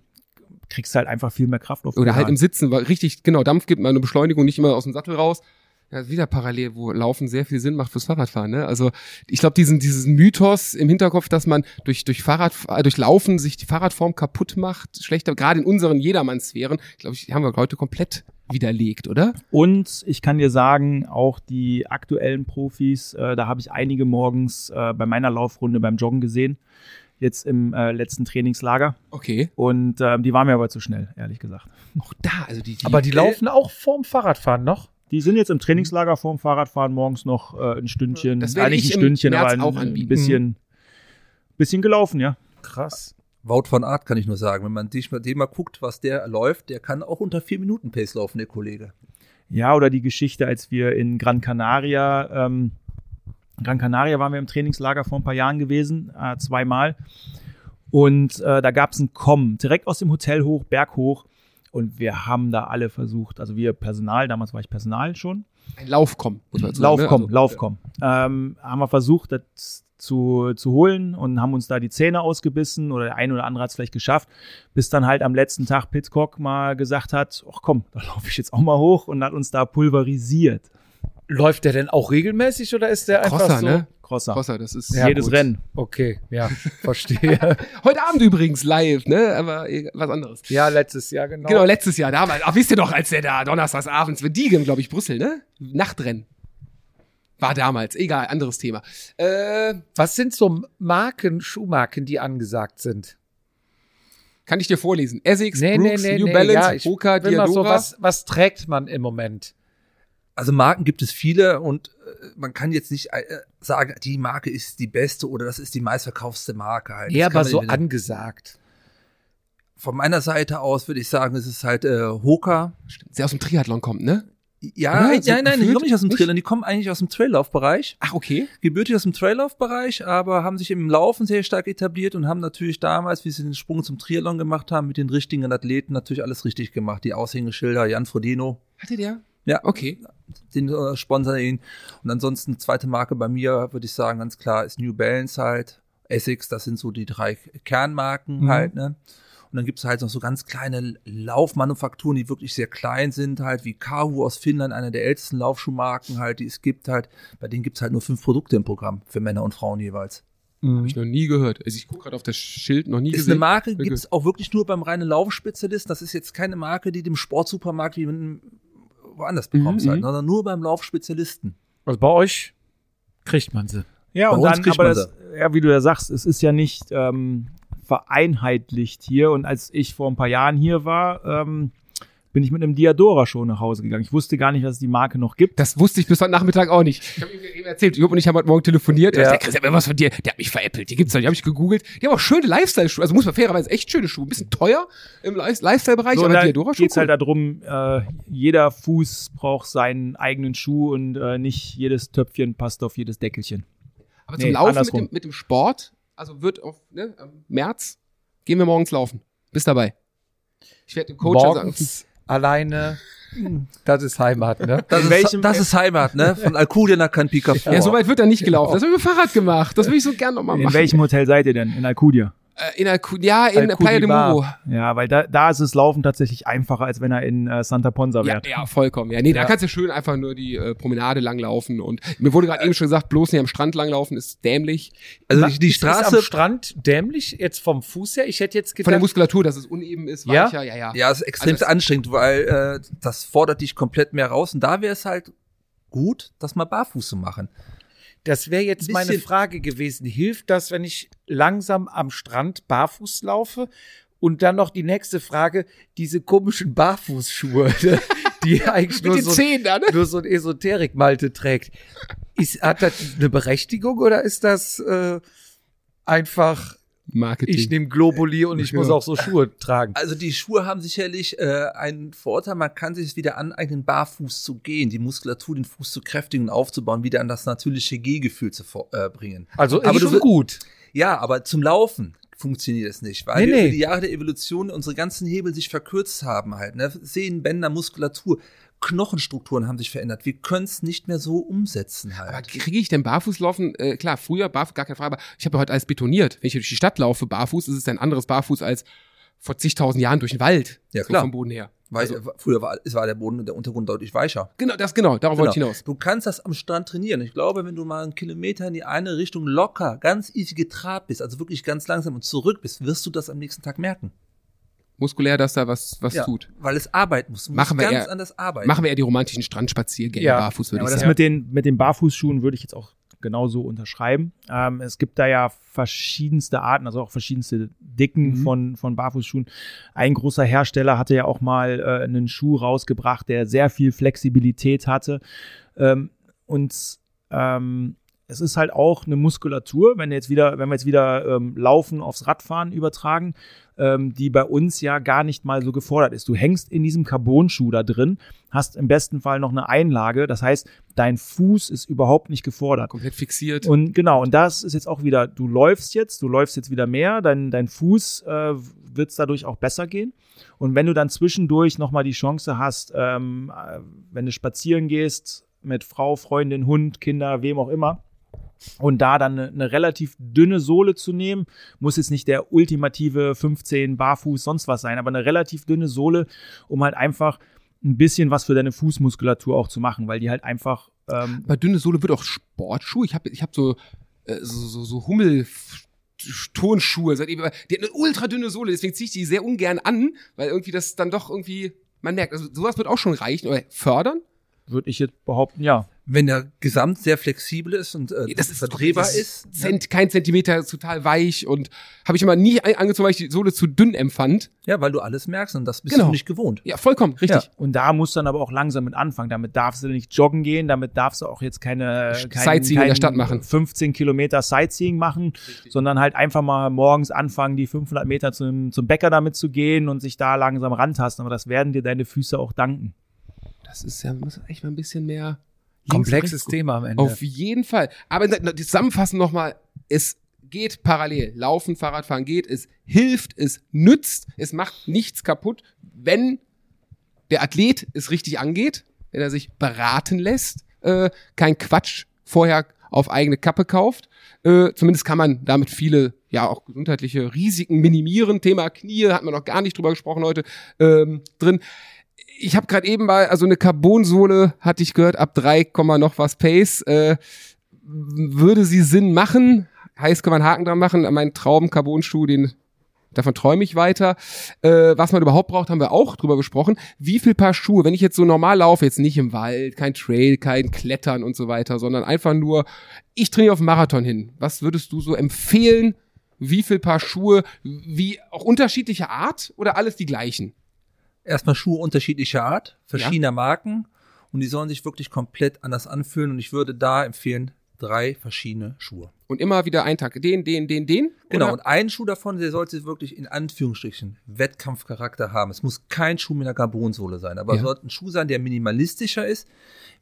kriegst halt einfach viel mehr Kraft auf Oder halt im Sitzen, weil richtig, genau, Dampf gibt, mal eine Beschleunigung, nicht immer aus dem Sattel raus. Ja, wieder parallel, wo Laufen sehr viel Sinn macht fürs Fahrradfahren. Ne? Also ich glaube, diesen, diesen Mythos im Hinterkopf, dass man durch, durch Fahrrad, äh, durch Laufen sich die Fahrradform kaputt macht, schlechter, gerade in unseren Jedermannsphären, glaube ich, haben wir heute komplett widerlegt, oder? Und ich kann dir sagen, auch die aktuellen Profis, äh, da habe ich einige morgens äh, bei meiner Laufrunde beim Joggen gesehen, jetzt im äh, letzten Trainingslager. Okay. Und ähm, die waren mir aber zu schnell, ehrlich gesagt. Auch da, also die, die Aber die laufen auch vorm Fahrradfahren noch. Die sind jetzt im Trainingslager vorm Fahrradfahren morgens noch äh, ein Stündchen, Das werde eigentlich ich ein Stündchen, März aber ein, auch ein bisschen, bisschen gelaufen, ja. Krass. Wout von Art kann ich nur sagen, wenn man dich mal, den mal guckt, was der läuft, der kann auch unter vier Minuten Pace laufen, der Kollege. Ja, oder die Geschichte, als wir in Gran Canaria, ähm, Gran Canaria waren wir im Trainingslager vor ein paar Jahren gewesen, äh, zweimal. Und äh, da gab es einen Komm, direkt aus dem Hotel hoch, Berg hoch. Und wir haben da alle versucht, also wir Personal, damals war ich Personal schon, ein Laufkomm, muss man sagen, ne? Laufkomm, Also, Laufkomm. Ähm, haben wir versucht, das zu, zu holen und haben uns da die Zähne ausgebissen oder der eine oder andere hat es vielleicht geschafft, bis dann halt am letzten Tag Pitcock mal gesagt hat, ach komm, da laufe ich jetzt auch mal hoch und hat uns da pulverisiert. Läuft der denn auch regelmäßig oder ist der einfach Crosser, so? ne? Crosser. Crosser, das ist Ja, Jedes gut. Rennen. Okay, ja, verstehe. Heute Abend übrigens live, ne? Aber eh, was anderes. ja, letztes Jahr genau. Genau, letztes Jahr damals. Ach, wisst ihr doch, als der da donnerstags abends mit Diegen, glaube ich, Brüssel, ne? Nachtrennen. War damals. Egal, anderes Thema. Äh, Was sind so Marken, Schuhmarken, die angesagt sind? kann ich dir vorlesen? Essex, Brooks, New Balance, ja, Hoka, mal so, Diadora. was, was trägt man im Moment? Also Marken gibt es viele und äh, man kann jetzt nicht äh, sagen, die Marke ist die beste oder das ist die meistverkaufste Marke halt. Ja, aber so angesagt. Von meiner Seite aus würde ich sagen, es ist halt äh, Hoka. Der aus dem Triathlon kommt, ne? Ja, nein, nein, nein, die kommen nicht aus dem? Trailer, die kommen eigentlich aus dem Traillaufbereich. Ach, okay. gebürtig aus dem Traillaufbereich, aber haben sich im Laufen sehr stark etabliert und haben natürlich damals, wie sie den Sprung zum Triathlon gemacht haben, mit den richtigen Athleten natürlich alles richtig gemacht. Die Aushängeschilder, Jan Frodeno, Hatte der? Ja. Okay. den äh, sponsern ihn. Und ansonsten zweite Marke bei mir, würde ich sagen, ganz klar, ist New Balance halt. Essex, das sind so die drei Kernmarken Mhm. halt, ne? Und dann gibt's halt noch so ganz kleine Laufmanufakturen, die wirklich sehr klein sind, halt wie Kahu aus Finnland, einer der ältesten Laufschuhmarken halt, die es gibt halt. Bei denen gibt's halt nur fünf Produkte im Programm für Männer und Frauen jeweils. Habe ich noch nie gehört. Also ich gucke gerade auf das Schild, noch nie Ist gesehen. eine Marke, Okay. gibt's auch wirklich nur beim reinen Laufspezialisten. Das ist jetzt keine Marke, die dem Sportsupermarkt wie man woanders bekommst Mhm, halt, mhm. sondern nur beim Laufspezialisten. Also bei euch kriegt man sie. Ja, Bei und uns dann, kriegt aber man das, ja, wie du ja sagst, es ist ja nicht ähm, vereinheitlicht hier. Und als ich vor ein paar Jahren hier war, ähm, bin ich mit einem Diadora schon nach Hause gegangen. Ich wusste gar nicht, dass es die Marke noch gibt. Das wusste ich bis heute Nachmittag auch nicht. Ich habe ihm eben erzählt, Job und ich haben heute Morgen telefoniert. Ja. Der Chris hat mir was von dir, der hat mich veräppelt. Die gibt's doch, die habe ich gegoogelt. Die haben auch schöne Lifestyle-Schuhe. Also muss man fairerweise echt schöne Schuhe. Ein bisschen teuer im Li- Lifestyle-Bereich, So, aber da Diadora schon geht's halt darum, äh, jeder Fuß braucht seinen eigenen Schuh und äh, nicht jedes Töpfchen passt auf jedes Deckelchen. Aber zum Nee, Laufen mit dem, mit dem Sport, also wird auf ne, am März, gehen wir morgens laufen. Bist dabei. Ich werde dem Coach dann sagen, Morgens alleine, das ist Heimat, ne? Das, In ist, welchem- das ist Heimat, ne? Von Alcudia nach Canpica ja, so weit wird er nicht gelaufen. Das ich mit dem Fahrrad gemacht. Das will ich so gern nochmal In machen. welchem Hotel seid ihr denn? In Alcudia? Äh, in Alcu ja, in. Playa de Muro. Ja, weil da, da ist es Laufen tatsächlich einfacher, als wenn er in äh, Santa Ponsa Ja, wäre. ja, vollkommen. Ja, nee, da Ja. kannst du schön einfach nur die äh, Promenade langlaufen und mir wurde gerade eben schon gesagt, bloß nicht am Strand langlaufen ist dämlich. Also die, die Straße, am Strand dämlich jetzt vom Fuß her. Ich hätte jetzt Von der gedacht, Muskulatur, dass es uneben ist, Ja? weicher, ja, ja. ja, ist extrem Also anstrengend, weil äh, das fordert dich komplett mehr raus. Und da wäre es halt gut, das mal barfuß zu machen. Das wäre jetzt meine Frage gewesen. Hilft das, wenn ich langsam am Strand barfuß laufe? Und dann noch die nächste Frage, diese komischen Barfußschuhe, ne, die eigentlich nur so, da, ne? nur so ein Esoterik-Malte trägt. Ist, hat das eine Berechtigung oder ist das äh, einfach, Marketing. ich nehme Globuli und ich Ja. muss auch so Schuhe tragen? Also die Schuhe haben sicherlich äh, einen Vorteil, man kann sich wieder aneignen, barfuß zu gehen, die Muskulatur, den Fuß zu kräftigen und aufzubauen, wieder an das natürliche Gehgefühl zu äh, bringen. Also Aber schon gut. Ja, aber zum Laufen funktioniert es nicht, weil Nee, wir nee. über die Jahre der Evolution unsere ganzen Hebel sich verkürzt haben halt. Ne? Sehnen, Bänder, Muskulatur, Knochenstrukturen haben sich verändert. Wir können es nicht mehr so umsetzen aber halt. kriege ich denn Barfußlaufen? Äh, klar, früher barfuß, gar keine Frage, aber ich habe ja heute alles betoniert. Wenn ich durch die Stadt laufe, barfuß, ist es ein anderes Barfuß als vor zigtausend Jahren durch den Wald. Ja, so klar. vom Boden her. Weil Also, äh, früher war, es war der Boden und der Untergrund deutlich weicher. genau, das genau, darauf wollte ich Genau. hinaus. Du kannst das am Strand trainieren. Ich glaube, wenn du mal einen Kilometer in die eine Richtung locker, ganz easy getrabt bist, also wirklich ganz langsam und zurück bist, wirst du das am nächsten Tag merken. Muskulär, dass da was, was Ja, tut. Weil es arbeiten muss. Du Machen wir ganz eher- anders arbeiten. Machen wir eher die romantischen Strandspaziergänge Ja. barfuß, würde aber ich das sagen. mit den, mit den Barfußschuhen würde ich jetzt auch genauso unterschreiben. Ähm, es gibt da ja verschiedenste Arten, also auch verschiedenste Dicken Mhm. von, von Barfußschuhen. Ein großer Hersteller hatte ja auch mal äh, einen Schuh rausgebracht, der sehr viel Flexibilität hatte. Ähm, und ähm, es ist halt auch eine Muskulatur, wenn jetzt wieder, wenn wir jetzt wieder ähm, Laufen aufs Radfahren übertragen, ähm, die bei uns ja gar nicht mal so gefordert ist. Du hängst in diesem Carbon-Schuh da drin, hast im besten Fall noch eine Einlage, das heißt, dein Fuß ist überhaupt nicht gefordert. Komplett fixiert. Und genau, und das ist jetzt auch wieder, du läufst jetzt, du läufst jetzt wieder mehr, dein, dein Fuß äh, wird es dadurch auch besser gehen. Und wenn du dann zwischendurch nochmal die Chance hast, ähm, äh, wenn du spazieren gehst mit Frau, Freundin, Hund, Kinder, wem auch immer, und da dann eine, eine relativ dünne Sohle zu nehmen, muss jetzt nicht der ultimative 15 Barfuß sonst was sein, aber eine relativ dünne Sohle, um halt einfach ein bisschen was für deine Fußmuskulatur auch zu machen, weil die halt einfach ähm, Bei dünne Sohle wird auch Sportschuh. Ich habe ich hab so, äh, so, so, so Hummel. Eben, die hat eine ultra dünne Sohle, deswegen ziehe ich die sehr ungern an, weil irgendwie das dann doch irgendwie, man merkt, also sowas wird auch schon reichen oder fördern. würde ich jetzt behaupten, ja. Wenn der Gesamt sehr flexibel ist und äh, Das ist verdrehbar das ist, ne? Zent, kein Zentimeter, ist total weich und habe ich immer nie angezogen, weil ich die Sohle zu dünn empfand. ja, weil du alles merkst und das bist Genau. du nicht gewohnt. Ja, vollkommen, richtig. Ja. Und da musst du dann aber auch langsam mit anfangen. Damit darfst du nicht joggen gehen, damit darfst du auch jetzt keine kein, Sightseeing in der Stadt machen. 15 Kilometer Sightseeing machen, sondern halt einfach mal morgens anfangen, die 500 Meter zum, zum Bäcker damit zu gehen und sich da langsam rantasten. Aber das werden dir deine Füße auch danken. Das ist ja, muss echt mal ein bisschen mehr Komplexes. Thema am Ende. Auf jeden Fall. Aber zusammenfassend nochmal, es geht parallel. Laufen, Fahrradfahren geht, es hilft, es nützt, es macht nichts kaputt, wenn der Athlet es richtig angeht, wenn er sich beraten lässt, äh, kein Quatsch vorher auf eigene Kappe kauft. Äh, zumindest kann man damit viele, ja, auch gesundheitliche Risiken minimieren. Thema Knie, hat man noch gar nicht drüber gesprochen heute, ähm, drin. Ich habe gerade eben mal, also eine Carbonsohle hatte ich gehört, ab 3, Komma noch was Pace. Äh, würde sie Sinn machen? Heißt, kann man Haken dran machen. Mein Traum-Carbon-Schuh, den davon träume ich weiter. Äh, was man überhaupt braucht, haben wir auch drüber gesprochen. Wie viel Paar Schuhe, wenn ich jetzt so normal laufe, jetzt nicht im Wald, kein Trail, kein Klettern und so weiter, sondern einfach nur, ich trainiere auf Marathon hin. Was würdest du so empfehlen? Wie viel Paar Schuhe? Wie auch unterschiedliche Art oder alles die gleichen? Erstmal Schuhe unterschiedlicher Art, verschiedener Marken und die sollen sich wirklich komplett anders anfühlen und ich würde da empfehlen, drei verschiedene Schuhe. Und immer wieder ein Tag. Den, den, den, den? Genau, Oder? und ein Schuh davon, der sollte wirklich in Anführungsstrichen Wettkampfcharakter haben. Es muss kein Schuh mit einer Carbonsohle sein, aber Ja. es sollte ein Schuh sein, der minimalistischer ist,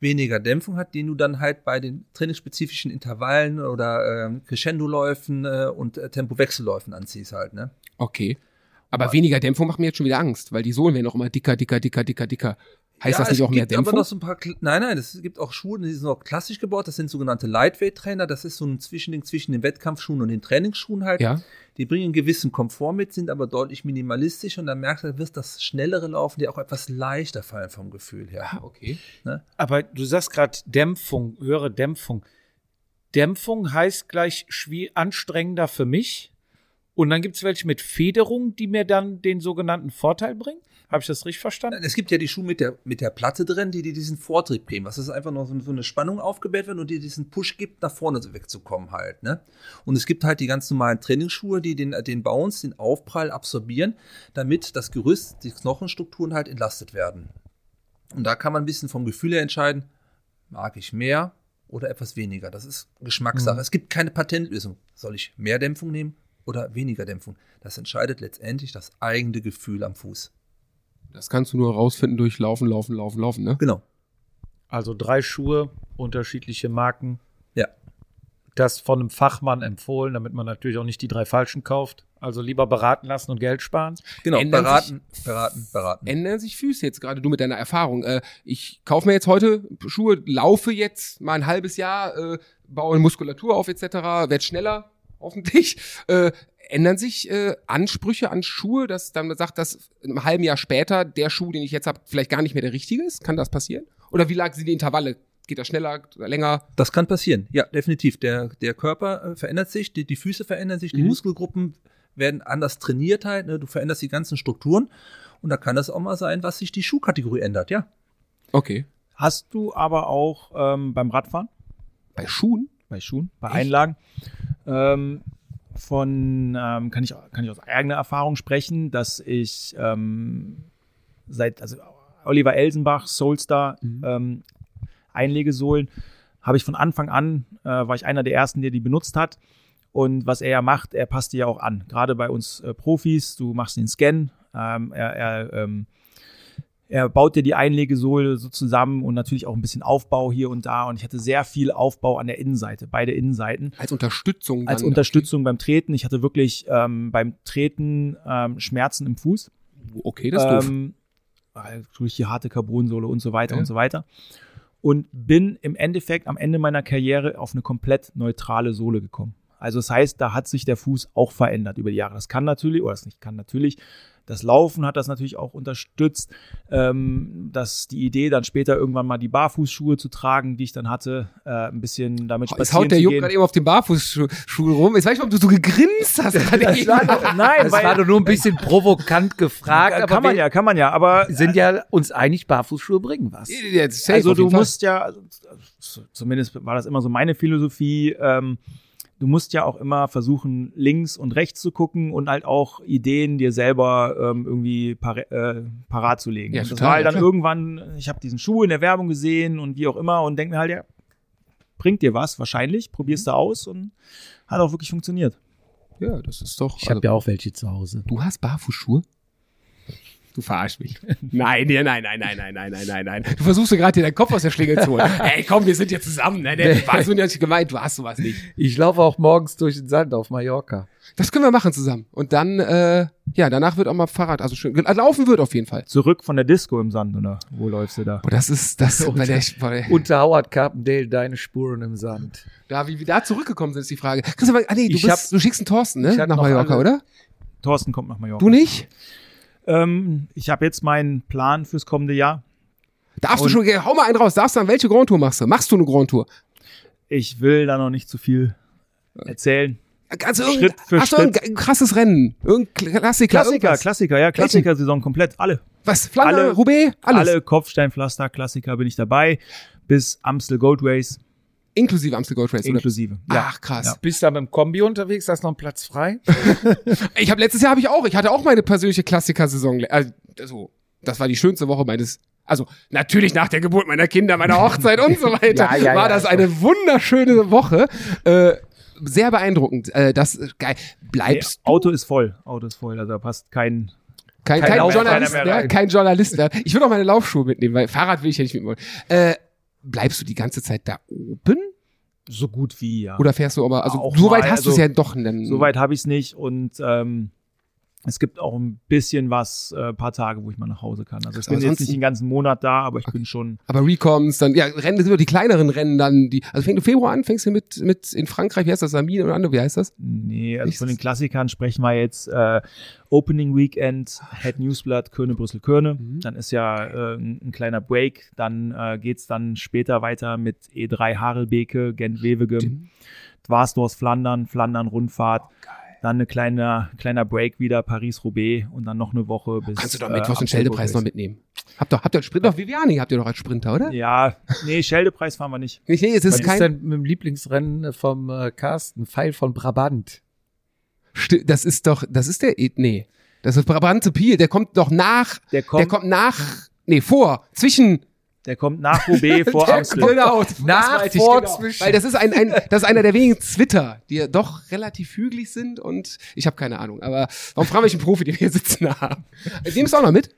weniger Dämpfung hat, den du dann halt bei den trainingsspezifischen Intervallen oder ähm, Crescendo-Läufen äh, und äh, Tempowechselläufen anziehst halt, ne? Okay. Aber weniger Dämpfung macht mir jetzt schon wieder Angst, weil die Sohlen werden auch immer dicker, dicker, dicker, dicker, dicker. Heißt ja, das nicht auch mehr gibt aber Dämpfung? noch so ein paar, nein, nein, es gibt auch Schuhe, die sind noch klassisch gebaut. Das sind sogenannte Lightweight-Trainer. Das ist so ein Zwischending zwischen den Wettkampfschuhen und den Trainingsschuhen halt. Ja. Die bringen einen gewissen Komfort mit, sind aber deutlich minimalistisch und dann merkst du, da wirst das schnellere Laufen dir auch etwas leichter fallen vom Gefühl her. Ah, okay. Aber du sagst gerade Dämpfung, höhere Dämpfung. Dämpfung heißt gleich anstrengender für mich. Und dann gibt es welche mit Federung, die mir dann den sogenannten Vorteil bringen. Habe ich das richtig verstanden? Es gibt ja die Schuhe mit der, mit der Platte drin, die dir diesen Vortrieb geben. Was ist einfach noch so, so eine Spannung aufgebaut wird und dir diesen Push gibt, nach vorne wegzukommen halt. Ne? Und es gibt halt die ganz normalen Trainingsschuhe, die den, den Bounce, den Aufprall absorbieren, damit das Gerüst, die Knochenstrukturen halt entlastet werden. Und da kann man ein bisschen vom Gefühl her entscheiden, mag ich mehr oder etwas weniger. Das ist Geschmackssache. Es gibt keine Patentlösung. Soll ich mehr Dämpfung nehmen oder weniger Dämpfung? Das entscheidet letztendlich das eigene Gefühl am Fuß. Das kannst du nur rausfinden durch Laufen, Laufen, Laufen, Laufen, ne? Genau. Also drei Schuhe, unterschiedliche Marken. Ja. Das von einem Fachmann empfohlen, damit man natürlich auch nicht die drei falschen kauft. Also lieber beraten lassen und Geld sparen. Genau, Ändern beraten, beraten, beraten. Ändern sich Füße jetzt gerade, du mit deiner Erfahrung. Äh, ich kaufe mir jetzt heute Schuhe, laufe jetzt mal ein halbes Jahr, äh, baue Muskulatur auf etc., werd schneller, hoffentlich. Äh, ändern sich äh, Ansprüche an Schuhe, dass dann man sagt, dass einem halben Jahr später der Schuh, den ich jetzt habe, vielleicht gar nicht mehr der richtige ist? Kann das passieren? Oder wie lang sind die Intervalle? Geht das schneller, länger? Das kann passieren, ja, definitiv. Der, der Körper äh, verändert sich, die, die Füße verändern sich, die Mhm. Muskelgruppen werden anders trainiert halt, ne? du veränderst die ganzen Strukturen und da kann das auch mal sein, was sich die Schuhkategorie ändert, ja. Okay. Hast du aber auch ähm, beim Radfahren, Bei Schuhen? bei Schuhen, bei Echt? Einlagen, ähm, von, ähm, kann, ich, kann ich aus eigener Erfahrung sprechen, dass ich ähm, seit, also Oliver Elsenbach, Soulstar, Mhm. ähm, Einlegesohlen, habe ich von Anfang an, äh, war ich einer der ersten, der die benutzt hat. Und was er ja macht, er passt die ja auch an. Gerade bei uns äh, Profis, du machst den Scan, ähm, er, er, ähm, er baut dir die Einlegesohle so zusammen und natürlich auch ein bisschen Aufbau hier und da. Und ich hatte sehr viel Aufbau an der Innenseite, beide Innenseiten. Als Unterstützung. Als Unterstützung beim Treten. Ich hatte wirklich ähm, beim Treten ähm, Schmerzen im Fuß. Okay, das ist doof. ähm, äh, durch die harte Carbonsohle und so weiter Ja. und so weiter. Und bin im Endeffekt am Ende meiner Karriere auf eine komplett neutrale Sohle gekommen. Also das heißt, da hat sich der Fuß auch verändert über die Jahre. Das kann natürlich, oder das nicht kann natürlich, das Laufen hat das natürlich auch unterstützt, ähm, dass die Idee dann später irgendwann mal die Barfußschuhe zu tragen, die ich dann hatte, äh, ein bisschen damit Jetzt spazieren haut der Jupp gerade eben auf den Barfußschuh rum. Jetzt weiß ich nicht, ob du so gegrinst hast. Das war doch, nein, Das weil, war doch nur ein bisschen provokant gefragt, kann aber man wir ja, kann man ja, aber sind ja uns einig, Barfußschuhe bringen was. Jetzt Also du musst ja, also, zumindest war das immer so meine Philosophie, ähm, du musst ja auch immer versuchen, links und rechts zu gucken und halt auch Ideen dir selber ähm, irgendwie par äh, parat zu legen. Ja, und das total, war halt ja, dann klar. irgendwann, ich habe diesen Schuh in der Werbung gesehen und wie auch immer und denk mir halt, ja, bringt dir was, wahrscheinlich, probierst du aus und hat auch wirklich funktioniert. Ja, das ist doch. Ich habe also, ja auch welche zu Hause. du hast Barfußschuhe? Du verarsch mich. Nein, ja, nein, nein, nein, nein, nein, nein, nein, nein. Du versuchst dir gerade hier deinen Kopf aus der Schlinge zu holen. Ey, komm, wir sind jetzt zusammen. Ne? ne? War so nicht gemeint, du hast sowas nicht. Ich laufe auch morgens durch den Sand auf Mallorca. Das können wir machen zusammen. Und dann, äh, ja, danach wird auch mal Fahrrad, also schön, äh, laufen wird auf jeden Fall. Zurück von der Disco im Sand, oder wo läufst du da? Boah, das ist, das, bei der, bei der, Unter Howard Carpendale deine Spuren im Sand. da, wie wir da zurückgekommen sind, ist die Frage. Christoph, ah, nee, du Ich bist, hab- du schickst einen Thorsten, ne? Nach Mallorca, alle- oder? Thorsten kommt nach Mallorca. Du nicht? Ähm, ich habe jetzt meinen Plan fürs kommende Jahr. Darfst du schon, hau mal einen raus. Darfst du dann, welche Grand Tour machst du? Machst du eine Grand Tour? Ich will da noch nicht zu viel erzählen. Also Schritt für hast du Schritt. irgendein krasses Rennen? Irgendein Klassiker? Klassiker, irgendwas? Klassiker, ja, Klassiker-Saison komplett. Alle. Was? Flandern, Alle- Roubaix? Alles. Alle Kopfsteinpflaster, Klassiker bin ich dabei. Bis Amstel Gold Race Inklusive Amstel Gold Race. oder? inklusive. Ja. Ach, krass. Ja. Bist du da mit dem Kombi unterwegs? Da ist noch ein Platz frei? Ich habe letztes Jahr habe ich auch, ich hatte auch meine persönliche Klassiker-Saison. Also, also, das war die schönste Woche meines, also natürlich nach der Geburt meiner Kinder, meiner Hochzeit und so weiter, Ja, ja, war das eine wunderschöne Woche. Äh, sehr beeindruckend. Äh, das ist geil. Nee, Bleibst Auto ist voll. Auto ist voll. Also da passt kein. kein, kein kein, Journalist mehr mehr, kein Journalist mehr. Ich will auch meine Laufschuhe mitnehmen, weil Fahrrad will ich ja nicht mitnehmen. Äh, bleibst du die ganze Zeit da oben? So gut wie, ja. Oder fährst du aber, also Auch so weit mal, hast du es also, ja doch. Dann, so weit habe ich es nicht. Und ähm, Es gibt auch ein bisschen was, äh, paar Tage, wo ich mal nach Hause kann. Also ich bin jetzt nicht den ganzen Monat da, aber ich bin schon. Aber Recoms, dann, ja, Rennen sind nur die kleineren Rennen dann, die, also fängt im Februar an, fängst du mit, mit in Frankreich, wie heißt das, Samin oder andere, wie heißt das? Nee, also Nichts. von den Klassikern sprechen wir jetzt äh, Opening Weekend, Head Newsblatt, Köne, Brüssel, Köne. Mhm. Dann ist ja äh, ein, ein kleiner Break. Dann äh, geht's dann später weiter mit E3 Harelbeke, Gent Wevegem, Dwarsdorf Flandern, Flandern Rundfahrt. Oh, Dann eine kleine, kleiner Break wieder, Paris-Roubaix und dann noch eine Woche bis. Kannst du doch äh, mit was den Scheldepreis ist. noch mitnehmen. Habt ihr, habt ihr Sprint, doch Viviani habt ihr doch als Sprinter, oder? Ja, nee, Scheldepreis fahren wir nicht. Nee, nee, es Was ist ist kein, denn mit dem Lieblingsrennen vom äh, Carsten? Pfeil von Brabant. Sti- das ist doch, das ist der, nee, das ist Brabante Piel, der kommt doch nach, Der kommt, der kommt nach, nee, vor, zwischen, der kommt nach Roubaix vor der, Amstel. genau, Nach, vor, genau. zwischen. Weil das ist ein, ein, das ist einer der wenigen Twitter, die ja doch relativ hügelig sind und ich habe keine Ahnung, aber warum fragen wir welchen Profi, den wir hier sitzen haben? Dem ist auch noch mit?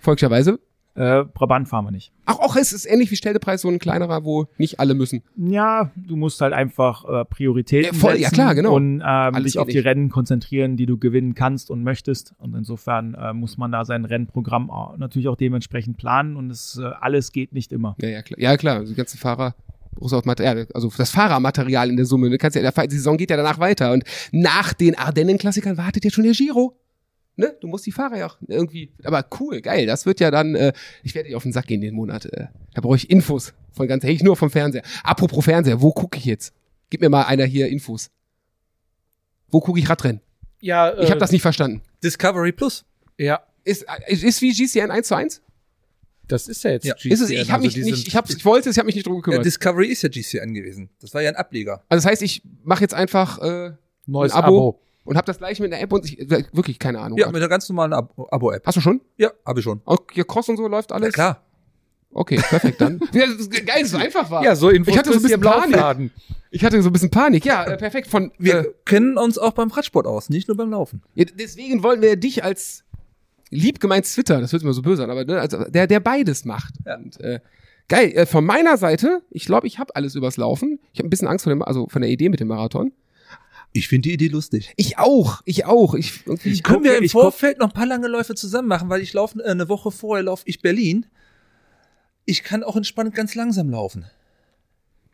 Folgischerweise. Äh, Brabant fahren wir nicht. Ach, auch es ist ähnlich wie Stelldepreis, so ein kleinerer, wo nicht alle müssen. Ja, du musst halt einfach äh, Prioritäten Ja, voll, setzen ja, klar, genau. und ähm, dich auf die. Rennen konzentrieren, die du gewinnen kannst und möchtest. Und insofern äh, muss man da sein Rennprogramm auch, natürlich auch dementsprechend planen und es äh, alles geht nicht immer. Ja, ja, klar. Ja, klar, die ganzen Fahrer. also das Fahrermaterial in der Summe. Du kannst ja, der die Saison geht ja danach weiter und nach den Ardennen-Klassikern wartet jetzt schon der Giro. Ne? Du musst die Fahrer ja auch irgendwie. Aber cool, geil. Das wird ja dann. Äh, ich werde dir auf den Sack gehen den Monat. Äh, da brauche ich Infos von ganz. Hey, ich nur vom Fernseher. Apropos Fernseher, wo gucke ich jetzt? Gib mir mal einer hier Infos. Wo gucke ich Radrennen? Ja, äh, Ich habe das nicht verstanden. Discovery Plus. Ja, Ist, ist, ist wie GCN 1 zu 1? das ist ja jetzt. Ja. Ist es, ich GCN, habe mich also die nicht, ich, hab's, ich wollte es, ich habe mich nicht drum Ja, gekümmert. Discovery ist ja GCN gewesen. Das war ja ein Ableger. also das heißt, ich mache jetzt einfach äh, Neues ein Abo. Abo. Und habe das gleich mit einer App und ich wirklich keine Ahnung. Ja, mit einer ganz normalen Ab- Abo-App. Hast du schon? Ja, habe ich schon. Hier Cross und so läuft alles? Ja, klar. Okay, perfekt dann. ja, das ist geil, dass es so einfach war. Ja, so Infos Ich hatte so ein bisschen Panik. Ich hatte so ein bisschen Panik. Ja, äh, perfekt. Von Wir äh, kennen uns auch beim Radsport aus, nicht nur beim Laufen. ja, deswegen wollen wir dich als lieb gemeint Twitter, das hört immer so böse an, aber ne, also der, der beides macht. Ja. Und, äh, geil. Äh, von meiner Seite, ich glaube, ich habe alles übers Laufen. Ich habe ein bisschen Angst vor dem, also von der Idee mit dem Marathon. Ich finde die Idee lustig. Ich auch, ich auch. Ich, Ich Können wir im ich Vorfeld noch ein paar lange Läufe zusammen machen, weil ich laufe äh, eine Woche vorher laufe ich Berlin. Ich kann auch entspannt ganz langsam laufen.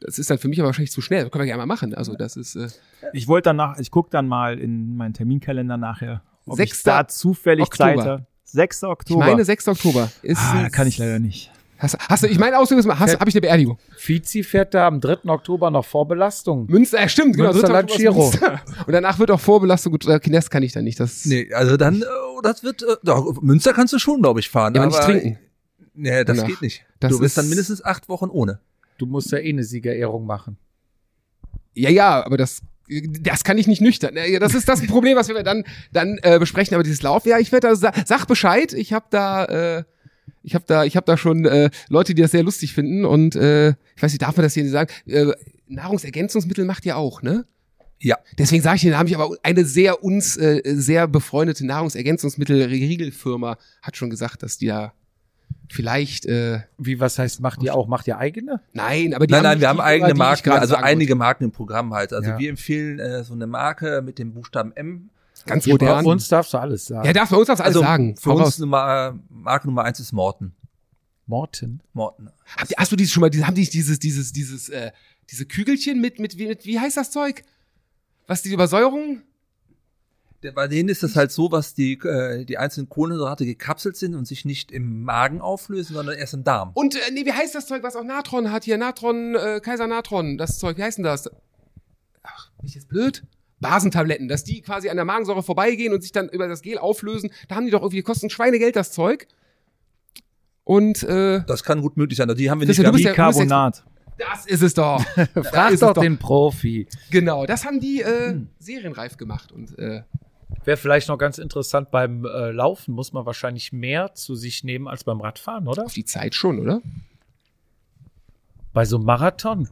das ist dann für mich aber wahrscheinlich zu schnell. Das können wir gerne mal machen. Also das ist äh, Ich wollte danach, ich gucke dann mal in meinen Terminkalender nachher, ob ich Sechster da zufällig Oktober. Zeit habe. 6. ich Oktober. meine 6. Oktober. Ist, ah, da kann ich leider nicht. Hast, hast du, ich meine Ausdruck, hast, habe ich eine Beerdigung. Fizi fährt da am 3. Oktober noch vor Belastung. Münster, äh, stimmt, genau. Münster 3. Oktober ist Giro. Münster. Und danach wird auch Vorbelastung, gut, äh, das kann ich dann nicht. Das, Nee, also dann, äh, das wird, äh, doch, Münster kannst du schon, glaube ich, fahren. Ja, aber nicht trinken. Nee, das Danach. geht nicht. Das du bist ist- dann mindestens acht Wochen ohne. Du musst ja eh eine Siegerehrung machen. Ja, ja, aber das, das kann ich nicht nüchtern. Das ist das Problem, was wir dann, dann äh, besprechen. Aber dieses Lauf, ja, ich werde da, sa- sag Bescheid. Ich habe da, äh, ich habe da, ich habe da schon äh, Leute, die das sehr lustig finden. Und äh, ich weiß nicht, darf man das hier nicht sagen? Äh, Nahrungsergänzungsmittel macht ihr auch, ne? Ja. Deswegen sage ich, da habe ich aber eine sehr uns äh, sehr befreundete Nahrungsergänzungsmittel-Riegelfirma hat schon gesagt, dass die da vielleicht äh, Wie, was heißt, macht ihr auch? Macht ihr eigene? nein, aber die nein, nein, nicht wir haben eigene Marken, also einige Marken im Programm halt. Also Ja. wir empfehlen äh, so eine Marke mit dem Buchstaben M. ganz Bei modern. uns darfst du alles sagen. ja, darf bei uns das alles Also sagen. für Voraus. uns Nummer, Marke Nummer eins ist Morten. Morten. Morten. Ihr, hast du dieses schon mal, haben die dieses, dieses, dieses, äh, diese Kügelchen mit, mit, wie- mit, wie heißt das Zeug? Was, die Übersäuerung? Bei denen ist es halt so, was die, äh, die einzelnen Kohlenhydrate gekapselt sind und sich nicht im Magen auflösen, sondern erst im Darm. Und, äh, nee, wie heißt das Zeug, was auch Natron hat hier? Natron, äh, Kaiser Natron, das Zeug, wie heißt denn das? Ach, bin ich jetzt blöd? Basentabletten, dass die quasi an der Magensäure vorbeigehen und sich dann über das Gel auflösen. Da haben die doch irgendwie, kosten Schweinegeld das Zeug. Und, äh, Das kann gut möglich sein. Also Die haben wir Das nicht. du bist ja- Bicarbonat. das ist es doch. Frag ist doch doch. den Profi. Genau, das haben die, äh, serienreif gemacht und, äh, Wäre vielleicht noch ganz interessant, beim äh, Laufen muss man wahrscheinlich mehr zu sich nehmen als beim Radfahren, oder? auf die Zeit schon, oder? Bei so einem Marathon.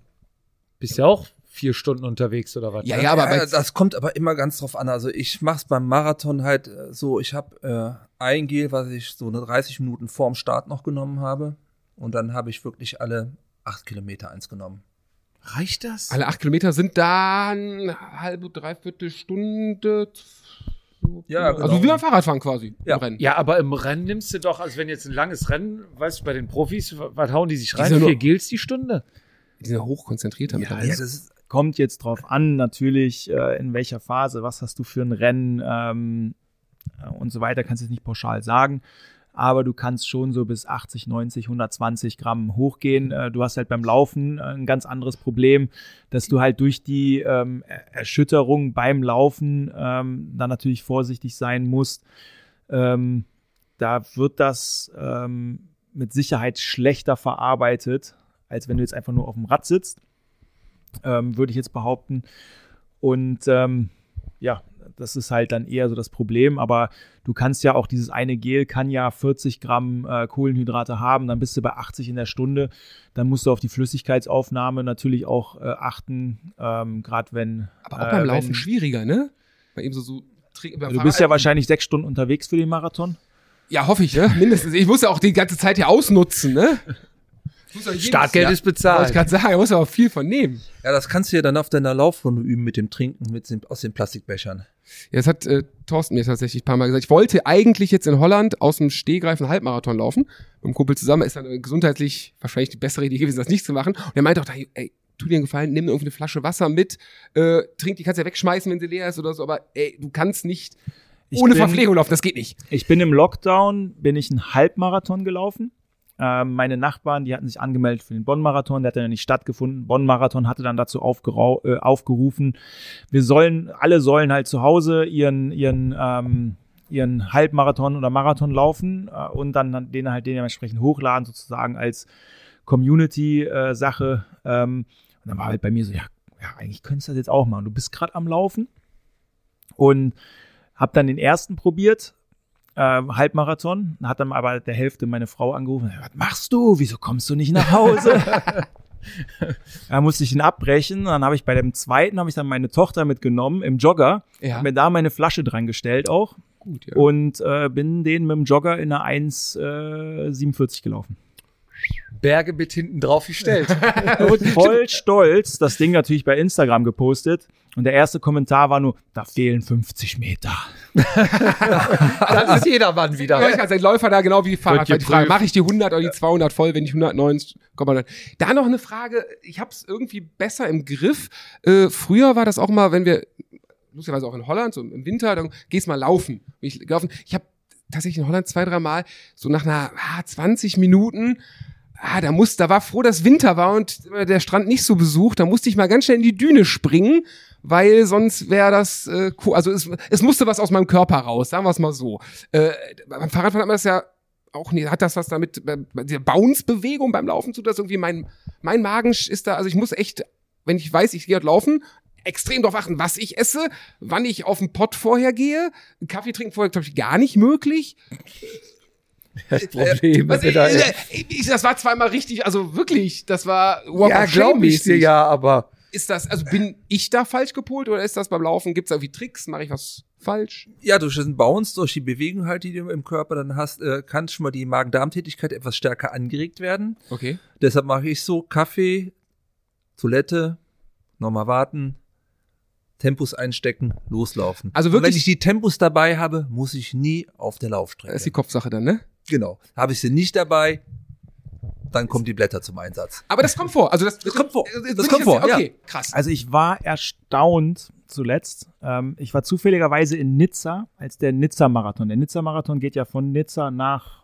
Bist ja auch vier Stunden unterwegs oder was? Ja, ne? ja, aber ja, das kommt aber immer ganz drauf an. Also ich mach's beim Marathon halt äh, so, ich habe äh, ein Gel, was ich so eine 30 Minuten vorm Start noch genommen habe. Und dann habe ich wirklich alle acht Kilometer eins genommen. Reicht das? Alle acht Kilometer sind dann eine halbe, dreiviertel Stunde. so. Ja, genau. Also wie beim Fahrradfahren quasi Ja. im Rennen. Ja, aber im Rennen nimmst du doch, also wenn jetzt ein langes Rennen, weißt du, bei den Profis, was hauen die sich rein? ja Vier Gels die Stunde? Die sind ja hochkonzentriert damit. Ja, Ja, das ist, kommt jetzt drauf an, natürlich, äh, in welcher Phase, was hast du für ein Rennen ähm, äh, und so weiter, kannst du jetzt nicht pauschal sagen. Aber du kannst schon so bis 80, 90, 120 Gramm hochgehen. Äh, du hast halt beim Laufen äh, ein ganz anderes Problem, dass du halt durch die ähm, Er- Erschütterung beim Laufen ähm, dann natürlich vorsichtig sein musst. Ähm, da wird das ähm, mit Sicherheit schlechter verarbeitet, als wenn du jetzt einfach nur auf dem Rad sitzt ähm, würde ich jetzt behaupten. Und ähm, ja, das ist halt dann eher so das Problem. Aber du kannst ja auch dieses eine Gel kann ja 40 Gramm äh, Kohlenhydrate haben, dann bist du bei 80 in der Stunde. Dann musst du auf die Flüssigkeitsaufnahme natürlich auch äh, achten, ähm, gerade wenn. Aber auch äh, beim Laufen wenn, schwieriger, ne? Weil eben so, so beim Du bist ja Fahrrad- wahrscheinlich sechs Stunden unterwegs für den Marathon. Ja, hoffe ich, ne? Mindestens. Ich muss ja auch die ganze Zeit hier ausnutzen, ne? Startgeld Jahr- ist Wollte ich bezahlt. gerade sagen, da muss ja auch viel von nehmen. ja, das kannst du ja dann auf deiner Laufrunde üben mit dem Trinken mit den, aus den Plastikbechern. Ja, das hat äh, Thorsten mir tatsächlich ein paar Mal gesagt. Ich wollte eigentlich jetzt in Holland aus dem Stehgreif einen Halbmarathon laufen. Mit einem Kumpel zusammen. Ist dann äh, gesundheitlich wahrscheinlich die bessere Idee gewesen, das nicht zu machen. Und er meinte auch, ey, ey tu dir einen Gefallen, nimm irgendwie eine Flasche Wasser mit, äh, trink, die kannst du ja wegschmeißen, wenn sie leer ist oder so, aber ey, du kannst nicht Ich ohne bin- Verpflegung laufen, das geht nicht. Ich bin im Lockdown, bin ich einen Halbmarathon gelaufen. Ähm, meine Nachbarn, die hatten sich angemeldet für den Bonn-Marathon, der hat dann nicht stattgefunden. Bonn-Marathon hatte dann dazu äh, aufgerufen, wir sollen, alle sollen halt zu Hause ihren, ihren, ähm, ihren Halbmarathon oder Marathon laufen äh, und dann, den halt dementsprechend hochladen, sozusagen als Community-Sache. ähm, und dann war halt bei mir so, ja, ja eigentlich könntest du das jetzt auch machen. Du bist gerade am Laufen und hab dann den ersten probiert, ähm, Halbmarathon, hat dann aber der Hälfte meine Frau angerufen, was machst du? Wieso kommst du nicht nach Hause? da musste ich ihn abbrechen. Dann habe ich bei dem zweiten habe ich dann meine Tochter mitgenommen im Jogger, Ja. hab mir da meine Flasche dran gestellt auch Gut, ja. und äh, bin den mit dem Jogger in einer 1,47 gelaufen. Berge mit hinten drauf gestellt. Und voll stolz das Ding natürlich bei Instagram gepostet. Und der erste Kommentar war nur, da fehlen 50 Meter. Dann ist jedermann Ja, wieder. ich als ein Läufer da genau wie Fahrrad. Die Frage, mache ich die 100 oder die 200 voll, wenn ich 190, kommt man dann. Da noch eine Frage, ich habe es irgendwie besser im Griff. Äh, früher war das auch mal, wenn wir, lustigerweise auch in Holland, so im Winter, dann gehst mal laufen. Ich, gelaufen. ich habe tatsächlich in Holland zwei, drei Mal so nach einer ah, 20 Minuten Ah, da muss, da war froh, dass Winter war und äh, der Strand nicht so besucht. Da musste ich mal ganz schnell in die Düne springen, weil sonst wäre das, äh, cool. also es, es musste was aus meinem Körper raus, sagen wir es mal so. Äh, beim Fahrradfahren hat man das ja auch nicht, hat das was damit, bei bei der Bounce-Bewegung beim Laufen zu, dass irgendwie mein, mein Magen ist da, also ich muss echt, wenn ich weiß, ich gehe halt laufen, extrem darauf achten, was ich esse, wann ich auf den Pott vorher gehe. Kaffee trinken vorher, glaube ich, gar nicht möglich. Das Problem Was, ist ja, ich, ich, ich, das war zweimal richtig, also wirklich, das war Walk ja of Shame glaube ich dir ja, aber Ist das, also bin ich da falsch gepolt oder ist das beim Laufen? Gibt es irgendwie Tricks? Mache ich was falsch? Ja, durch diesen Bounce, durch die Bewegung halt, die du im Körper dann hast, äh, kann schon mal die Magen-Darm-Tätigkeit etwas stärker angeregt werden. Okay. Deshalb mache ich so Kaffee, Toilette, nochmal warten, Tempos einstecken, loslaufen. Also Und wenn wirklich- ich die Tempos dabei habe, muss ich nie auf der Laufstrecke. Das ist die Kopfsache dann, ne? Genau. Habe ich sie nicht dabei, dann kommen die Blätter zum Einsatz. Aber das kommt vor. Also das, Das kommt vor. Das kommt ich vor, ja. Okay, krass. Also ich war erstaunt zuletzt. Ähm, ich war zufälligerweise in Nizza, als der Nizza-Marathon. Der Nizza-Marathon geht ja von Nizza nach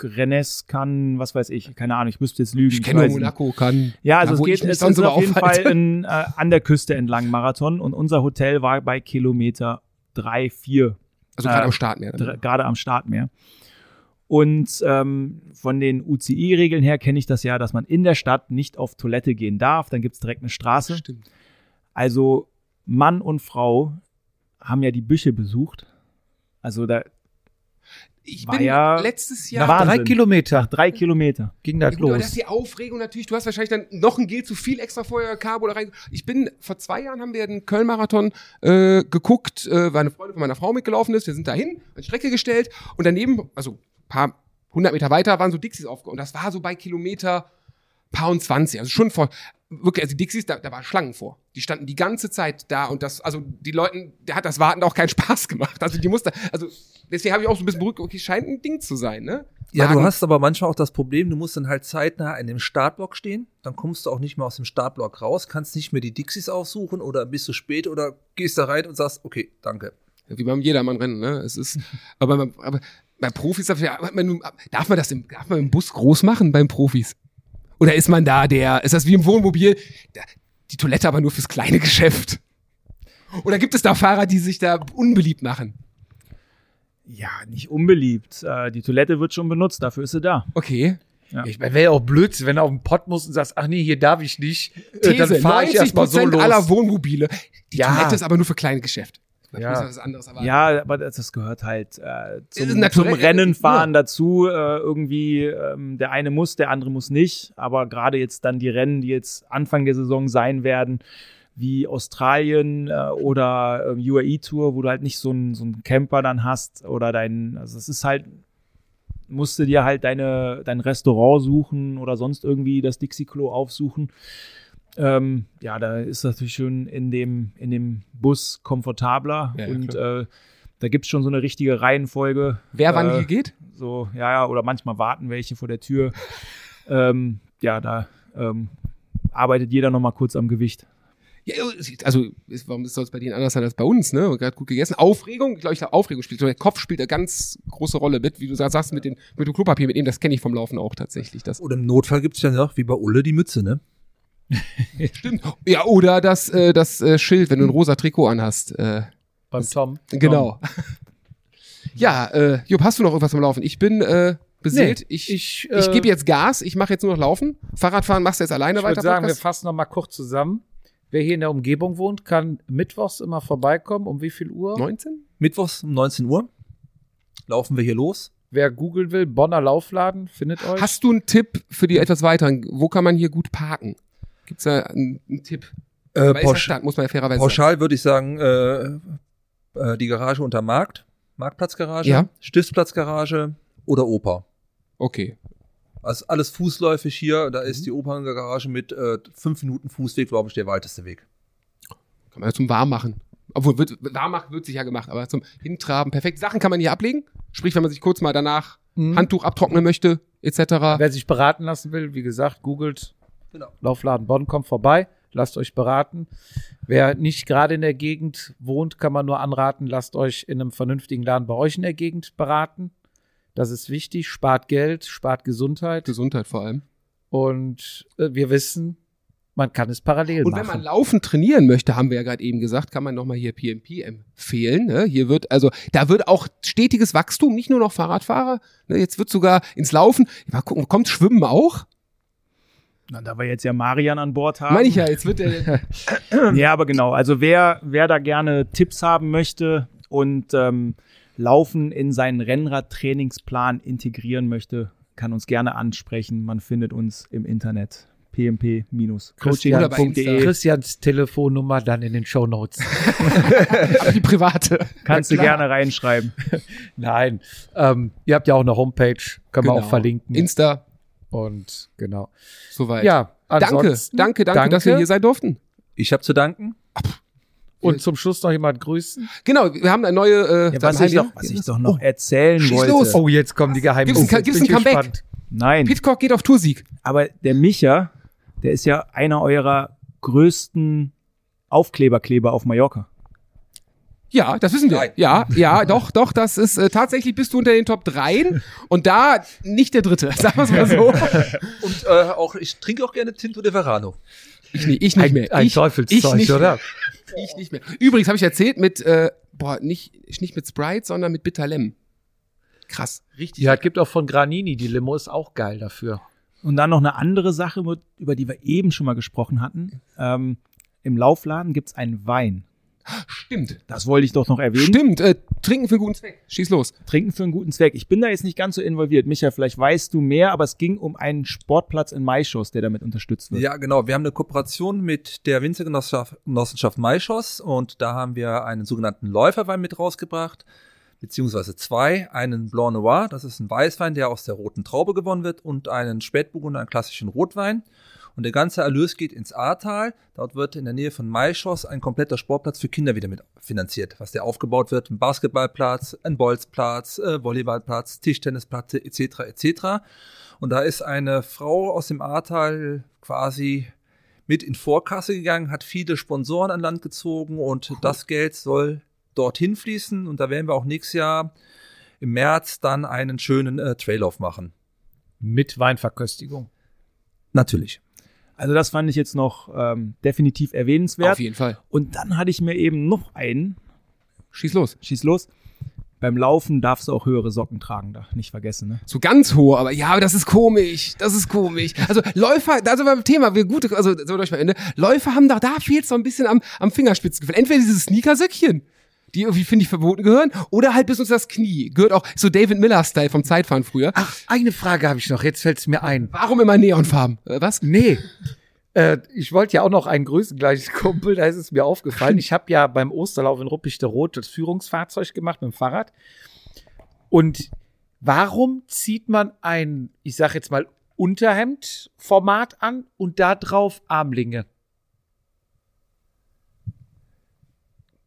Rennes, Cannes, was weiß ich, keine Ahnung, ich müsste jetzt lügen. ich kenne nicht. Monaco, kann. Ja, also da, es ich geht es sonst ist auf jeden aufhalte. Fall ein, äh, an der Küste entlang Marathon und unser Hotel war bei Kilometer drei, vier Also gerade äh, am Start mehr. dr- gerade am Startmeer. Und ähm, von den UCI-Regeln her kenne ich das ja, dass man in der Stadt nicht auf Toilette gehen darf. Dann gibt es direkt eine Straße. Stimmt. Also Mann und Frau haben ja die Büche besucht. Also da Ich War bin ja letztes nach Jahr. Wahnsinn. drei Kilometer drei Kilometer. ging Ja, das gut, aber das los. ist die Aufregung natürlich. Du hast wahrscheinlich dann noch ein Gel zu viel extra vorher Carbo da rein. Ich bin vor zwei Jahren haben wir den Köln-Marathon äh, geguckt, äh, weil eine Freundin von meiner Frau mitgelaufen ist. Wir sind dahin, an die Strecke gestellt und daneben, also paar hundert Meter weiter, waren so Dixies aufgebaut. Und das war so bei Kilometer paar und 20. Also schon vor. wirklich, also die Dixies, da, da waren Schlangen vor. Die standen die ganze Zeit da und das, also die Leuten, der hat das Warten auch keinen Spaß gemacht. Also die musste, also deswegen habe ich auch so ein bisschen beruhigt, okay, scheint ein Ding zu sein, ne? Ja, du hast aber manchmal auch das Problem, du musst dann halt zeitnah in dem Startblock stehen, dann kommst du auch nicht mehr aus dem Startblock raus, kannst nicht mehr die Dixies aufsuchen oder bist du spät oder gehst da rein und sagst, okay, danke. Wie beim Jedermann-Rennen, ne? Es ist, aber, aber bei Profis darf, ja, man, nun- darf man das im, darf man im Bus groß machen beim Profis? Oder ist man da der, ist das wie im Wohnmobil, die Toilette aber nur fürs kleine Geschäft? Oder gibt es da Fahrer, die sich da unbeliebt machen? Ja, nicht unbeliebt. Äh, die Toilette wird schon benutzt, dafür ist sie da. Okay. Ich meine, wäre ja auch blöd, wenn du auf den Pott musst und sagst, ach nee, hier darf ich nicht. Äh, These, dann fahre ich 90 erstmal so los. aller Wohnmobile. Die Ja. Toilette ist aber nur für kleine Geschäft. Ja. Was anderes, aber Ja, aber das, gehört halt äh, zum, zum Rennenfahren ja. dazu. Äh, irgendwie, ähm, der eine muss, der andere muss nicht. Aber gerade jetzt dann die Rennen, die jetzt Anfang der Saison sein werden, wie Australien äh, oder ähm, UAE-Tour, wo du halt nicht so einen so einen Camper dann hast oder dein, also es ist halt, musst du dir halt deine, dein Restaurant suchen oder sonst irgendwie das Dixie-Klo aufsuchen. Ähm, ja, da ist das natürlich schon in dem, in dem Bus komfortabler Ja, ja, und äh, da gibt's schon so eine richtige Reihenfolge. wer wann äh, hier geht? So, ja, ja, oder manchmal warten welche vor der Tür. ähm, ja, da ähm, arbeitet jeder noch mal kurz am Gewicht. Ja, also, ist, warum soll es bei denen anders sein als bei uns, ne? Wir haben gerade gut gegessen. Aufregung, glaube ich, glaub, Aufregung spielt. so Der Kopf spielt eine ganz große Rolle mit, wie du sagst, mit, den, mit dem Klopapier, mit dem, das kenne ich vom Laufen auch tatsächlich. Das Oder im Notfall gibt's ja noch, wie bei Ulle, die Mütze, ne? Stimmt. Ja, oder das, äh, das äh, Schild, wenn du ein rosa Trikot anhast. Äh, Beim Tom. genau. Ja, äh, Jupp, hast du noch irgendwas am Laufen? Ich bin äh, beseelt. Nee, ich ich, ich äh, gebe jetzt Gas. Ich mache jetzt nur noch Laufen. Fahrradfahren machst du jetzt alleine Ich weiter. würde sagen, wir Podcast? fassen noch mal kurz zusammen. Wer hier in der Umgebung wohnt, kann mittwochs immer vorbeikommen. Um wie viel Uhr? 19? Mittwochs um 19 Uhr laufen wir hier los. Wer googeln will, Bonner Laufladen, findet euch. Hast du einen Tipp für die etwas weiteren? Wo kann man hier gut parken? Gibt's da einen, einen Tipp? Äh, Stadt, muss man ja fairerweise sagen. Pauschal würde ich sagen, äh, äh, die Garage unter Markt, Marktplatzgarage, Ja. Stiftsplatzgarage oder Oper. Okay. Also alles fußläufig hier, da ist die Operngarage mit äh, fünf Minuten Fußweg, glaube ich, der weiteste Weg. Kann man ja zum Warmmachen. Obwohl, wird, Warmmachen wird sich ja gemacht, aber zum Hintraben, perfekt. Sachen kann man hier ablegen. Sprich, wenn man sich kurz mal danach Mhm. Handtuch abtrocknen möchte, etc. Wer sich beraten lassen will, wie gesagt, googelt Genau. Laufladen Bonn, kommt vorbei, lasst euch beraten. Wer nicht gerade in der Gegend wohnt, kann man nur anraten, lasst euch in einem vernünftigen Laden bei euch in der Gegend beraten. Das ist wichtig, spart Geld, spart Gesundheit Gesundheit vor allem. und äh, wir wissen, man kann es parallel Und machen. wenn man laufen trainieren möchte, haben wir ja gerade eben gesagt, kann man nochmal hier PMP empfehlen. Ne? Hier wird, also, da wird auch stetiges Wachstum, nicht nur noch Fahrradfahrer. Ne? Jetzt wird sogar ins Laufen. Mal gucken, kommt Schwimmen auch? Na, da wir jetzt ja Marian an Bord haben. Meine ich ja, jetzt wird der. Ja, aber genau. Also wer, wer da gerne Tipps haben möchte und ähm, Laufen in seinen Rennradtrainingsplan integrieren möchte, kann uns gerne ansprechen. Man findet uns im Internet pmp-coaching.de. Christians Telefonnummer dann in den Show Notes. die private. Kannst du gerne reinschreiben. Nein, ähm, ihr habt ja auch eine Homepage, können wir Genau. auch verlinken. Insta, und genau. soweit. Ja, Danke, ansonsten, danke, danke, dass wir hier sein durften. Ich habe zu danken. Und zum Schluss noch jemand grüßen. Genau, wir haben eine neue. Äh, Ja, was, ich doch, was ich doch noch erzählen schieß wollte. los. Oh, jetzt kommen die Geheimnisse. Gibt's ein- Comeback? gespannt. Nein, Pitcock geht auf Toursieg. aber der Micha, der ist ja einer eurer größten Aufkleberkleber auf Mallorca. Ja, das wissen wir. Nein. Ja, ja, doch, doch, das ist äh, tatsächlich bist du unter den Top 3 und da nicht der dritte, sagen wir es mal so. Und äh, auch ich trinke auch gerne Tinto de Verano. Ich, nicht- ich nicht Ein, mehr. ein ich, Teufelszeug, ich nicht oder? Mehr. Ich nicht mehr. Übrigens habe ich erzählt mit, äh, boah, nicht, nicht mit Sprite, sondern mit Bitterlem. Krass, richtig. Ja, es gibt auch von Granini, die Limo ist auch geil dafür. Und dann noch eine andere Sache, über- über die wir eben schon mal gesprochen hatten. Ähm, Im Laufladen gibt's einen Wein. Stimmt. Das wollte ich doch noch erwähnen. Stimmt, äh, trinken für einen guten Zweck. Schieß los. Trinken für einen guten Zweck. Ich bin da jetzt nicht ganz so involviert. Micha, vielleicht weißt du mehr, aber es ging um einen Sportplatz in Maischoss, der damit unterstützt wird. Ja, genau. Wir haben eine Kooperation mit der Winzergenossenschaft Genossenschaft Maischoss und da haben wir einen sogenannten Läuferwein mit rausgebracht, beziehungsweise zwei. Einen Blanc Noir, das ist ein Weißwein, der aus der roten Traube gewonnen wird und einen Spätburgunder, einen klassischen Rotwein. Und der ganze Erlös geht ins Ahrtal. Dort wird in der Nähe von Maischoss ein kompletter Sportplatz für Kinder wieder mit finanziert, was der aufgebaut wird. Ein Basketballplatz, ein Bolzplatz, äh, Volleyballplatz, Tischtennisplatz etc. etc. Und da ist eine Frau aus dem Ahrtal quasi mit in Vorkasse gegangen, hat viele Sponsoren an Land gezogen und das Geld soll dorthin fließen. Und da werden wir auch nächstes Jahr im März dann einen schönen äh, Trailauf machen. Mit Weinverköstigung. Natürlich. Also das fand ich jetzt noch ähm, definitiv erwähnenswert. Auf jeden Fall. Und dann hatte ich mir eben noch einen, Schieß los. schieß los. Beim Laufen darfst du auch höhere Socken tragen, da nicht vergessen, ne? So ganz hohe, aber ja, aber das ist komisch. Das ist komisch. Also Läufer, da sind wir beim Thema, wir gute, also so durch mal Ende. Läufer haben da, da fehlt so ein bisschen am, am Fingerspitzengefühl. Entweder diese Sneakersöckchen, die irgendwie, finde ich, verboten gehören, oder halt bis uns das Knie. Gehört auch so David Miller-Style vom Zeitfahren früher. Ach, eine Frage habe ich noch. Jetzt fällt es mir ein. Warum immer Neonfarben? Äh, was? Nee. Äh, ich wollte ja auch noch einen grüßen, gleich Kumpel, da ist es mir aufgefallen. Ich habe ja beim Osterlauf in Ruppichte-Rot das Führungsfahrzeug gemacht mit dem Fahrrad. Und warum zieht man ein, ich sag jetzt mal, Unterhemd-Format an und da drauf Armlinge?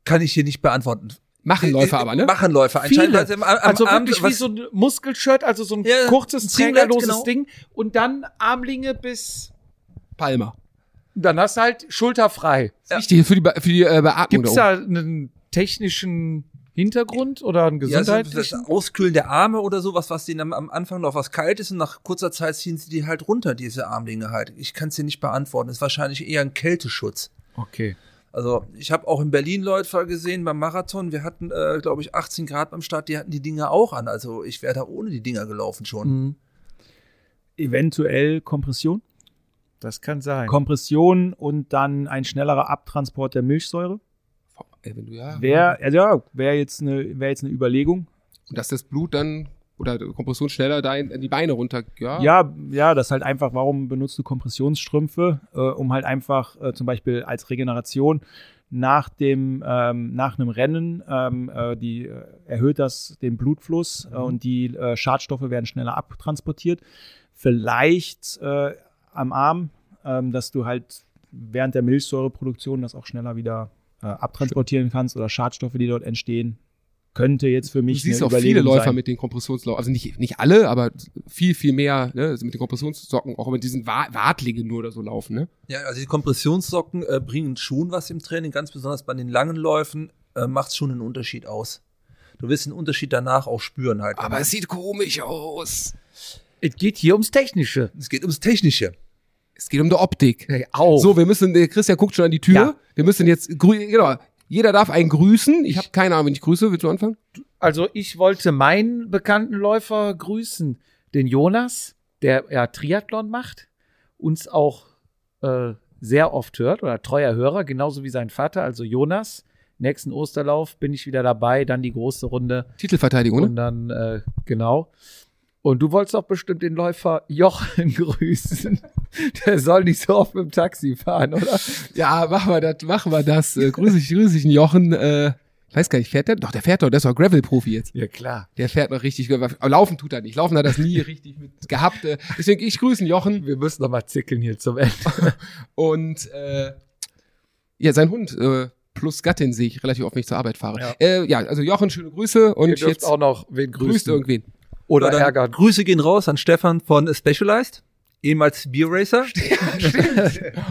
Kann ich hier nicht beantworten. Machen Läufer aber, ne? Machen Läufer. Viele. Anscheinend, sie am, am also Abend wirklich wie was- so ein Muskelshirt, also so ein Ja, kurzes, ein trägerloses genau. Ding und dann Armlinge bis, Palmer. dann hast du halt schulterfrei. Wichtig für die, für die äh, Beatmung. Gibt es da da einen technischen Hintergrund oder einen ja, so das gesundheitlichen? Auskühlen der Arme oder sowas, was denen am, am Anfang noch was kalt ist und nach kurzer Zeit ziehen sie die halt runter, diese Armlinge halt. Ich kann es dir nicht beantworten. Das ist wahrscheinlich eher ein Kälteschutz. okay. Also ich habe auch in Berlin Leute gesehen beim Marathon. Wir hatten, äh, glaube ich, 18 Grad beim Start. Die hatten die Dinger auch an. Also ich wäre da ohne die Dinger gelaufen schon. Mhm. Eventuell Kompression. Das kann sein. Kompression und dann ein schnellerer Abtransport der Milchsäure. oben. Wenn du, ja. Wäre, also ja, wäre jetzt eine, wäre jetzt eine Überlegung. Und dass das Blut dann oder Kompression schneller da in, die Beine runter. Ja. Ja, ja, das halt einfach, warum benutzt du Kompressionsstrümpfe, äh, um halt einfach äh, zum Beispiel als Regeneration nach dem ähm, nach einem Rennen ähm, äh, die äh, erhöht das den Blutfluss äh, und die äh, Schadstoffe werden schneller abtransportiert. Vielleicht am Arm, ähm, dass du halt während der Milchsäureproduktion das auch schneller wieder abtransportieren kannst oder Schadstoffe, die dort entstehen, könnte jetzt für Du mich siehst eine auch viele Läufer sein. mit den Kompressionslaufen, also nicht, nicht alle, aber viel, viel mehr, ne, also mit den Kompressionssocken, auch mit diesen Wa Wadlingen nur oder so laufen, ne? Ja, also die Kompressionssocken äh, bringen schon was im Training, ganz besonders bei den langen Läufen äh, macht es schon einen Unterschied aus. Du wirst den Unterschied danach auch spüren halt. Aber es sieht komisch aus. Es geht hier ums Technische. es geht ums Technische. Es geht um die Optik. Hey, auch. So, wir müssen, der Christian guckt schon an die Tür. Ja. Wir müssen jetzt, genau, jeder darf einen grüßen. Ich habe keine Ahnung, wenn ich grüße. Willst du anfangen? Also ich wollte meinen bekannten Läufer grüßen, den Jonas, der ja Triathlon macht, uns auch äh, sehr oft hört oder treuer Hörer, genauso wie sein Vater, also Jonas. Nächsten Osterlauf bin ich wieder dabei, dann die große Runde Titelverteidigung, und ne? dann äh, genau. Und du wolltest doch bestimmt den Läufer Jochen grüßen. Der soll nicht so oft mit dem Taxi fahren, oder? Ja, machen wir das, machen wir das. Äh, grüße ich, grüße ich einen Jochen. Äh, ich weiß gar nicht, fährt der? Doch, der fährt doch, der ist doch Gravel-Profi jetzt. Ja, klar. Der fährt noch richtig, aber laufen tut er nicht. Laufen hat er das nie richtig mit gehabt. Äh, deswegen, ich grüße einen Jochen. Wir müssen noch mal zickeln hier zum Ende. Und äh, ja, sein Hund äh, plus Gattin sehe ich relativ oft, wenn ich zur Arbeit fahre. Ja. Äh, ja, also Jochen, schöne Grüße und Ihr dürft jetzt auch noch wen grüßt grüßen. irgendwen. Oder dann ärgern. Grüße gehen raus an Stefan von Specialized, ehemals Beer Racer.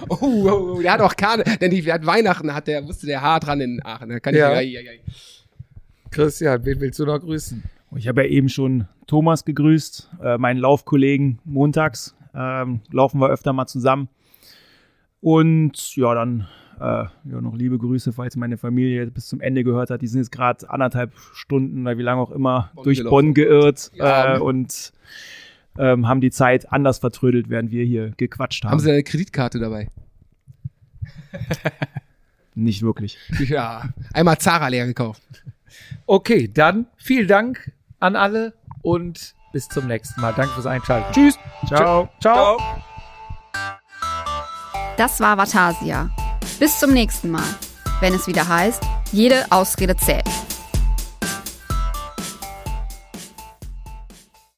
Oh, oh, oh, der hat auch keine, denn die hat Weihnachten, hat der, musste der hart dran in Aachen. Da kann ich, Ja. ja, ja, ja. Christian, wen willst du noch grüßen? Ich habe ja eben schon Thomas gegrüßt, äh, meinen Laufkollegen montags. Ähm, laufen wir öfter mal zusammen. Und ja, dann äh, ja, noch liebe Grüße, falls meine Familie bis zum Ende gehört hat. Die sind jetzt gerade anderthalb Stunden oder wie lange auch immer Bonn durch. Bonn geirrt Ja. äh, und ähm, haben die Zeit anders vertrödelt, während wir hier gequatscht haben. Haben Sie eine Kreditkarte dabei? Nicht wirklich. Ja. Einmal Zara leer gekauft. Okay, dann vielen Dank an alle und bis zum nächsten Mal. Danke fürs Einschalten. Tschüss. Ciao. Ciao. Das war Vatasia. Bis zum nächsten Mal, wenn es wieder heißt, jede Ausrede zählt.